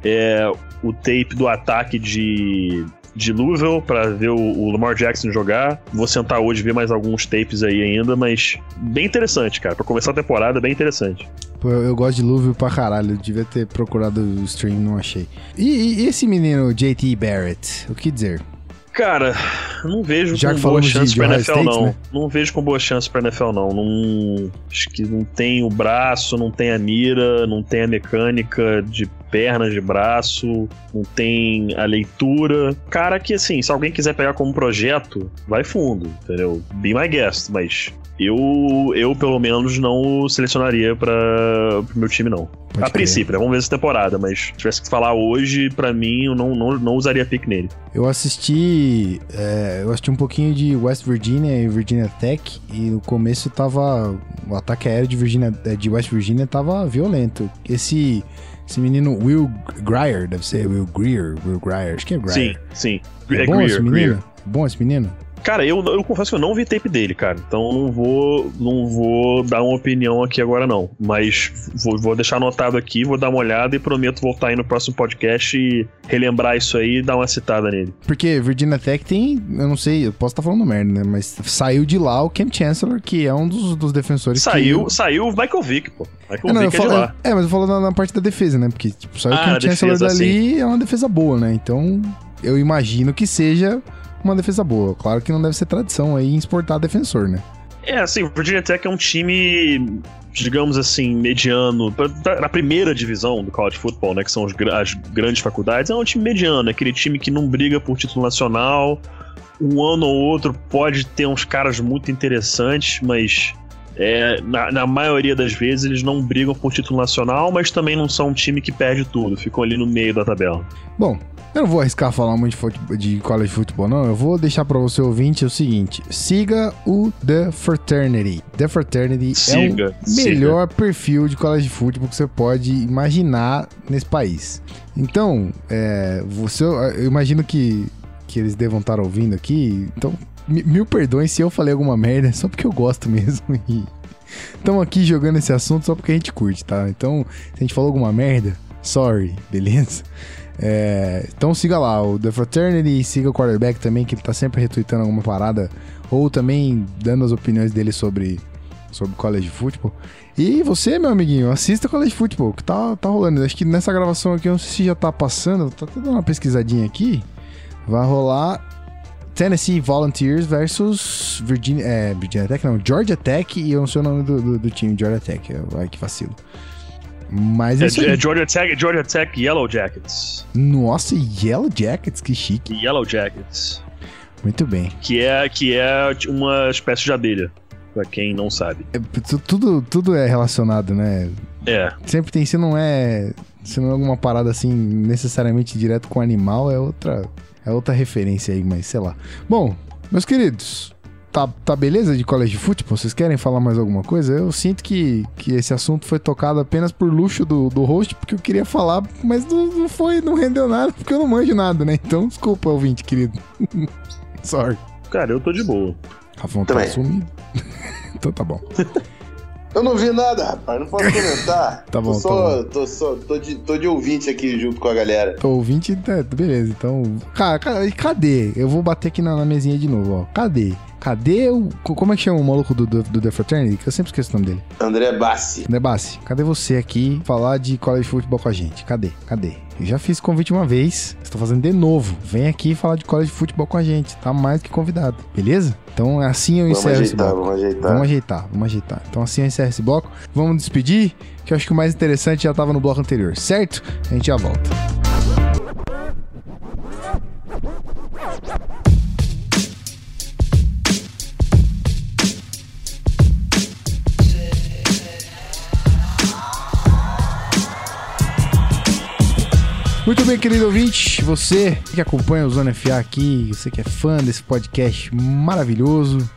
é, o tape do ataque de, de Louisville pra ver o, o Lamar Jackson jogar. Vou sentar hoje ver mais alguns tapes aí ainda, mas bem interessante, cara. Pra começar a temporada, bem interessante. Pô, eu, gosto de Louisville pra caralho. Eu devia ter procurado o stream, não achei. E- e esse menino JT Barrett? O que dizer? Cara, não vejo Já com boa chance Ohio NFL, State, não. né? Não vejo com boa chance pra NFL, não. não. Acho que não tem o braço, não tem a mira, não tem a mecânica de pernas, de braço, não tem a leitura. Cara que, assim, se alguém quiser pegar como projeto, vai fundo, entendeu? Be my guest, mas eu, eu pelo menos não selecionaria para o meu time, não. Pode a crer. princípio, né? Vamos ver essa temporada, mas se tivesse que falar hoje, pra mim, eu não, não, não usaria pick nele. Eu assisti. é, eu assisti um pouquinho de West Virginia e Virginia Tech. E no começo tava. O ataque aéreo de, Virginia, é, de West Virginia tava violento. Esse. Esse menino Will Grier, deve ser Will Greer, Will Grier, acho que é Grier. Sim, sim. É É bom Greer, esse menino? Greer. Bom esse menino? Cara, eu, eu confesso que eu não vi tape dele, cara. Então não vou, não vou dar uma opinião aqui agora, não. Mas vou, vou deixar anotado aqui, vou dar uma olhada e prometo voltar aí no próximo podcast e relembrar isso aí e dar uma citada nele. Porque Virginia Tech tem, eu não sei, eu posso estar falando merda, né? Mas saiu de lá o Cam Chancellor, que é um dos, dos defensores Saiu, que... saiu o Michael Vick, pô. Michael É, não, Vick é de lá. é, mas eu falo na, na parte da defesa, né? Porque tipo, saiu o Ah, Cam na Chancellor defesa, dali é uma defesa boa, né? Então eu imagino que seja uma defesa boa. Claro que não deve ser tradição aí em exportar defensor, né? É, assim, o Virginia Tech é um time, digamos assim, mediano. Na primeira divisão do college football, né? Que são as grandes faculdades, é um time mediano, é aquele time que não briga por título nacional. Um ano ou outro pode ter uns caras muito interessantes, mas é, na, na maioria das vezes eles não brigam por título nacional, mas também não são um time que perde tudo, ficam ali no meio da tabela. Bom, eu não vou arriscar falar muito de, de college football, não. Eu vou deixar pra você ouvinte o seguinte: siga o The Fraternity. The Fraternity é Siga, o melhor perfil de college football que você pode imaginar nesse país. Então, é, você, eu imagino que, que eles devam estar ouvindo aqui. Então, mil perdões se eu falei alguma merda, só porque eu gosto mesmo. E estamos aqui jogando esse assunto só porque a gente curte, tá? Então, se a gente falou alguma merda, sorry, beleza? É, então siga lá o The Fraternity, siga o quarterback também, que ele tá sempre retweetando alguma parada, ou também dando as opiniões dele sobre, sobre college football. E você, meu amiguinho, assista college football, que tá, tá rolando. Acho que nessa gravação aqui, eu não sei se já tá passando, tá até dando uma pesquisadinha aqui. Vai rolar Tennessee Volunteers versus Virginia, é, Virginia Tech, não, Georgia Tech, e eu não sei o nome do, do, do time, Georgia Tech. Ai, que vacilo. Mas é, É, isso é Georgia Tech, Georgia Tech Yellow Jackets. Nossa, Yellow Jackets, que chique. Yellow Jackets. Muito bem. Que é, que é uma espécie de abelha, pra quem não sabe. É, tu- tudo, tudo é relacionado, né? É, Sempre tem, se não é. Se não é alguma parada assim, necessariamente direto com animal, é outra. É outra referência aí, mas sei lá. Bom, meus queridos, tá, tá beleza de colégio de futebol? Vocês querem falar mais alguma coisa? Eu sinto que, que esse assunto foi tocado apenas por luxo do, do host, porque eu queria falar, mas não, não foi, não rendeu nada, porque eu não manjo nada, né? Então, desculpa, ouvinte, querido. Sorry. cara, eu tô de boa. Rafão tá Também. sumido. então tá bom. Eu não vi nada, rapaz. Não posso comentar. Tá bom, Tô só, tô só, tô de, tô de ouvinte aqui junto com a galera. Tô ouvinte, tá, beleza. Então, cara, cara, e cadê? Eu vou bater aqui na, na mesinha de novo, ó. Cadê? Cadê o. co- Como é que chama o maluco do, do, do The Fraternity? Que eu sempre esqueço o nome dele. André Bassi. Nebassi, cadê você aqui falar de college football com a gente? Cadê? Cadê? Eu já fiz convite uma vez, estou fazendo de novo. Vem aqui falar de college football com a gente. Tá mais que convidado, beleza? Então assim eu Vamos encerro esse ajeitar, bloco. vamos ajeitar. Vamos ajeitar, vamos ajeitar. Então assim eu encerro esse bloco. Vamos despedir, que eu acho que o mais interessante já tava no bloco anterior, certo? A gente já volta. Muito bem, querido ouvinte, você que acompanha o Zona FA aqui, você que é fã desse podcast maravilhoso,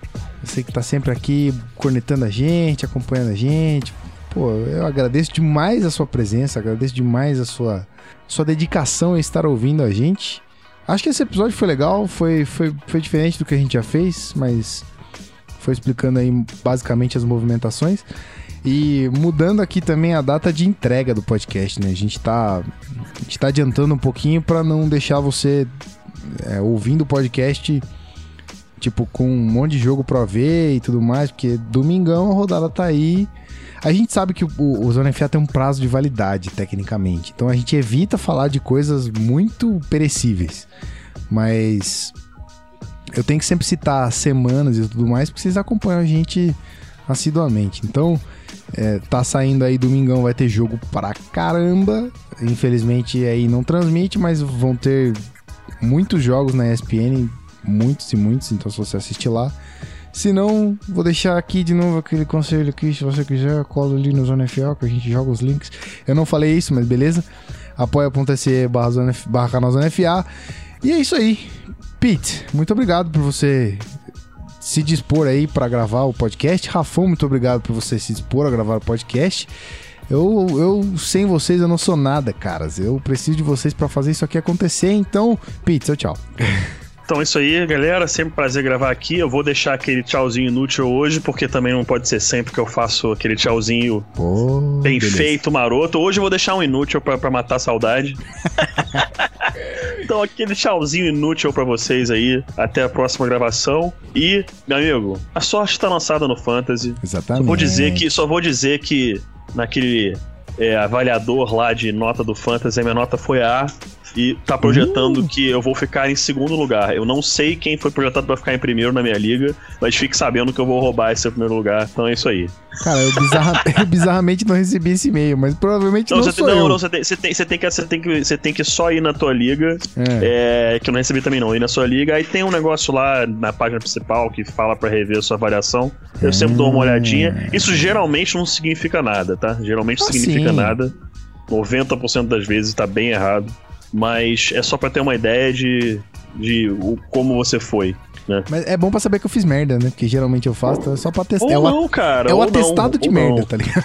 você que tá sempre aqui cornetando a gente, acompanhando a gente. Pô, eu agradeço demais a sua presença, agradeço demais a sua, sua dedicação em estar ouvindo a gente. Acho que esse episódio foi legal, foi, foi, foi diferente do que a gente já fez, mas foi explicando aí basicamente as movimentações. E mudando aqui também a data de entrega do podcast, né? A gente tá, a gente tá adiantando um pouquinho para não deixar você é, ouvindo o podcast tipo com um monte de jogo pra ver e tudo mais, porque domingão a rodada tá aí. A gente sabe que o, o Zona FA tem um prazo de validade, tecnicamente. Então a gente evita falar de coisas muito perecíveis. Mas eu tenho que sempre citar semanas e tudo mais, porque vocês acompanham a gente assiduamente. Então, é, tá saindo aí domingão, vai ter jogo pra caramba. Infelizmente aí não transmite, mas vão ter muitos jogos na ESPN, muitos e muitos, então se você assistir lá. Se não, vou deixar aqui de novo aquele conselho aqui, se você quiser, cola ali no Zona FA, que a gente joga os links. Eu não falei isso, mas beleza. apoia.se barra canal Zona FA. E é isso aí. Pete, muito obrigado por você se dispor aí pra gravar o podcast. Rafão, muito obrigado por você se dispor a gravar o podcast. Eu, eu sem vocês eu não sou nada, caras. Eu preciso de vocês pra fazer isso aqui acontecer. Então, seu tchau. Então é isso aí, galera. Sempre um prazer gravar aqui. Eu vou deixar aquele tchauzinho inútil hoje, porque também não pode ser sempre que eu faço aquele tchauzinho bem beleza. feito, maroto. Hoje eu vou deixar um inútil pra, pra matar a saudade. então aquele tchauzinho inútil pra vocês aí. Até a próxima gravação. E, meu amigo, a sorte tá lançada no Fantasy. Só Exatamente. vou dizer que, só vou dizer que naquele é, avaliador lá de nota do Fantasy, a minha nota foi A. E tá projetando que eu vou ficar em segundo lugar. Eu não sei quem foi projetado pra ficar em primeiro na minha liga, mas fique sabendo que eu vou roubar esse primeiro lugar. Então é isso aí. Cara, eu, bizarra- eu bizarramente não recebi esse e-mail, mas provavelmente não, Não, você, sou tem, não, eu. não, você, tem, você, tem, você, tem que, você, tem que, você tem que só ir na tua liga, É. é, que eu não recebi também não, ir na sua liga. Aí tem um negócio lá na página principal que fala pra rever a sua avaliação. Eu sempre dou uma olhadinha. Isso geralmente não significa nada, tá? Geralmente não Ah, significa sim. nada. 90% das vezes tá bem errado. Mas é só pra ter uma ideia de, de o, como você foi. Né? Mas é bom pra saber que eu fiz merda, né? Porque geralmente eu faço, então é só pra testar. Ou É o, a- não, cara. é o ou atestado não, de ou merda, não, tá ligado?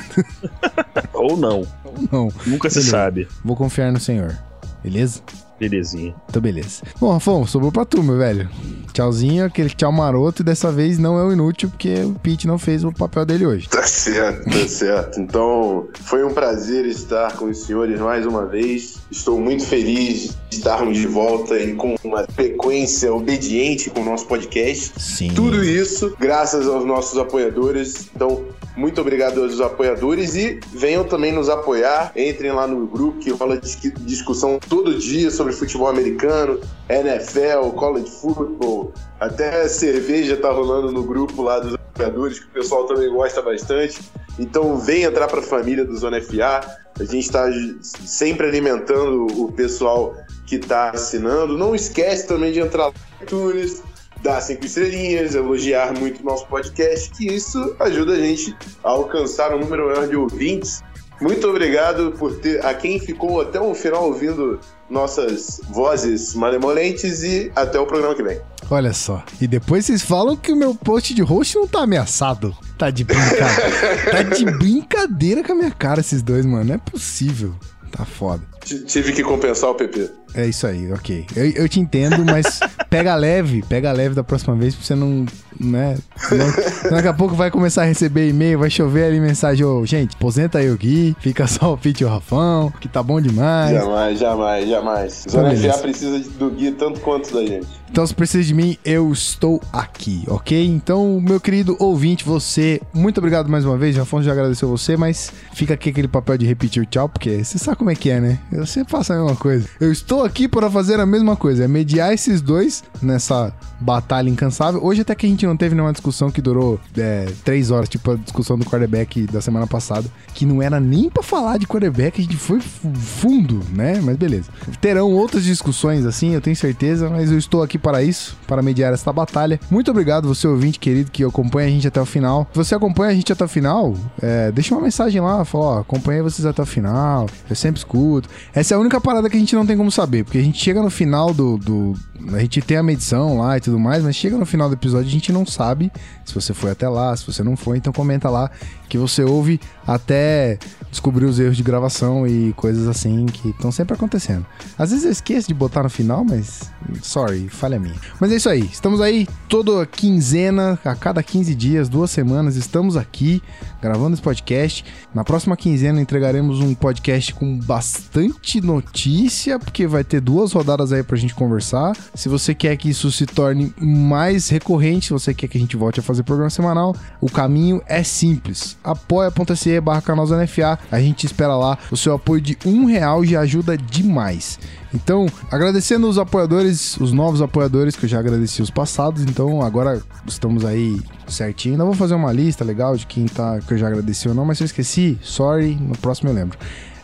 Ou não. Não. Nunca se Beleza. sabe. Vou confiar no senhor. Beleza? Belezinha. Então, beleza. Bom, Rafão, sobrou pra tu, meu velho. Tchauzinho, aquele tchau maroto, e dessa vez não é o inútil, porque o Pete não fez o papel dele hoje. Tá certo, tá certo. Então, foi um prazer estar com os senhores mais uma vez. Estou muito feliz de estarmos de volta e com uma frequência obediente com o nosso podcast. Sim. Tudo isso graças aos nossos apoiadores. Então, muito obrigado aos apoiadores e venham também nos apoiar. Entrem lá no grupo que rola dis- discussão todo dia sobre futebol americano, NFL, college football, até cerveja tá rolando no grupo lá dos apoiadores que o pessoal também gosta bastante. Então, vem entrar para a família do Zona FA. A gente está sempre alimentando o pessoal que está assinando. Não esquece também de entrar lá no iTunes, dar cinco estrelinhas, elogiar muito o nosso podcast, que isso ajuda a gente a alcançar um número maior de ouvintes. Muito obrigado por ter a quem ficou até o final ouvindo nossas vozes malemolentes e até o programa que vem. Olha só. E depois vocês falam que o meu post de host não tá ameaçado. Tá de brincadeira. tá de brincadeira com a minha cara esses dois, mano. Não é possível. Tá foda. Tive que compensar o PP. É isso aí, ok. Eu, eu te entendo, mas pega leve, pega leve da próxima vez pra você não, né? Senão daqui a pouco vai começar a receber e-mail, vai chover ali mensagem, ô, gente, aposenta aí o Gui, fica só o Pete e o Rafão, que tá bom demais. Jamais, jamais, jamais. Zona beleza. FA precisa do Gui tanto quanto da gente. Então, se precisa de mim, eu estou aqui, ok? Então, meu querido ouvinte, você, muito obrigado mais uma vez. O Afonso já agradeceu você, mas fica aqui aquele papel de repetir o tchau, porque você sabe como é que é, né? Eu sempre faço a mesma coisa. Eu estou aqui para fazer a mesma coisa, é mediar esses dois nessa batalha incansável. Hoje, até que a gente não teve nenhuma discussão que durou é, três horas, tipo a discussão do quarterback da semana passada, que não era nem pra falar de quarterback, a gente foi fu- fundo, né? Mas beleza. Terão outras discussões assim, eu tenho certeza, mas eu estou aqui para isso, para mediar esta batalha. Muito obrigado, você ouvinte querido que acompanha a gente até o final. Se você acompanha a gente até o final, é, deixa uma mensagem lá, fala, ó, acompanhei vocês até o final, eu sempre escuto. Essa é a única parada que a gente não tem como saber, porque a gente chega no final do, do a gente tem a medição lá e tudo mais, mas chega no final do episódio a gente não sabe se você foi até lá, se você não foi, então comenta lá que você ouve até descobrir os erros de gravação e coisas assim que estão sempre acontecendo. Às vezes eu esqueço de botar no final, mas sorry, falha minha. Mas é isso aí, estamos aí toda quinzena, a cada 15 dias, duas semanas, estamos aqui gravando esse podcast. Na próxima quinzena entregaremos um podcast com bastante notícia, porque vai ter duas rodadas aí pra gente conversar. Se você quer que isso se torne mais recorrente, se você quer que a gente volte a fazer programa semanal, o caminho é simples. apoia.se barra canal Zona FA. A gente espera lá. O seu apoio de um real já ajuda demais. Então, agradecendo os apoiadores, os novos apoiadores, que eu já agradeci os passados, então agora estamos aí certinho. Ainda vou fazer uma lista legal de quem tá, que eu já agradeci ou não, mas se eu esqueci, sorry, no próximo eu lembro.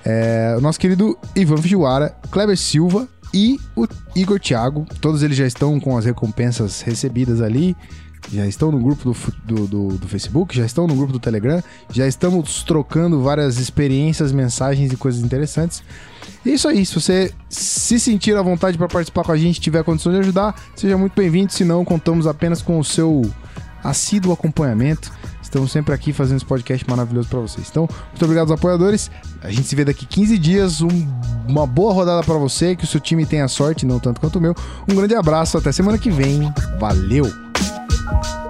É, o nosso querido Ivan Fujiwara, Kleber Silva e o Igor Thiago, todos eles já estão com as recompensas recebidas ali. Já estão no grupo do, do, do- do Facebook, já estão no grupo do Telegram, já estamos trocando várias experiências, mensagens e coisas interessantes. E é isso aí, se você se sentir à vontade para participar com a gente, tiver condição de ajudar, seja muito bem-vindo. Se não, contamos apenas com o seu assíduo acompanhamento. Estamos sempre aqui fazendo esse podcast maravilhoso para vocês. Então, muito obrigado aos apoiadores. A gente se vê daqui 15 dias. Um- uma boa rodada para você, que o seu time tenha sorte, não tanto quanto o meu. Um grande abraço, até semana que vem. Valeu! Bye.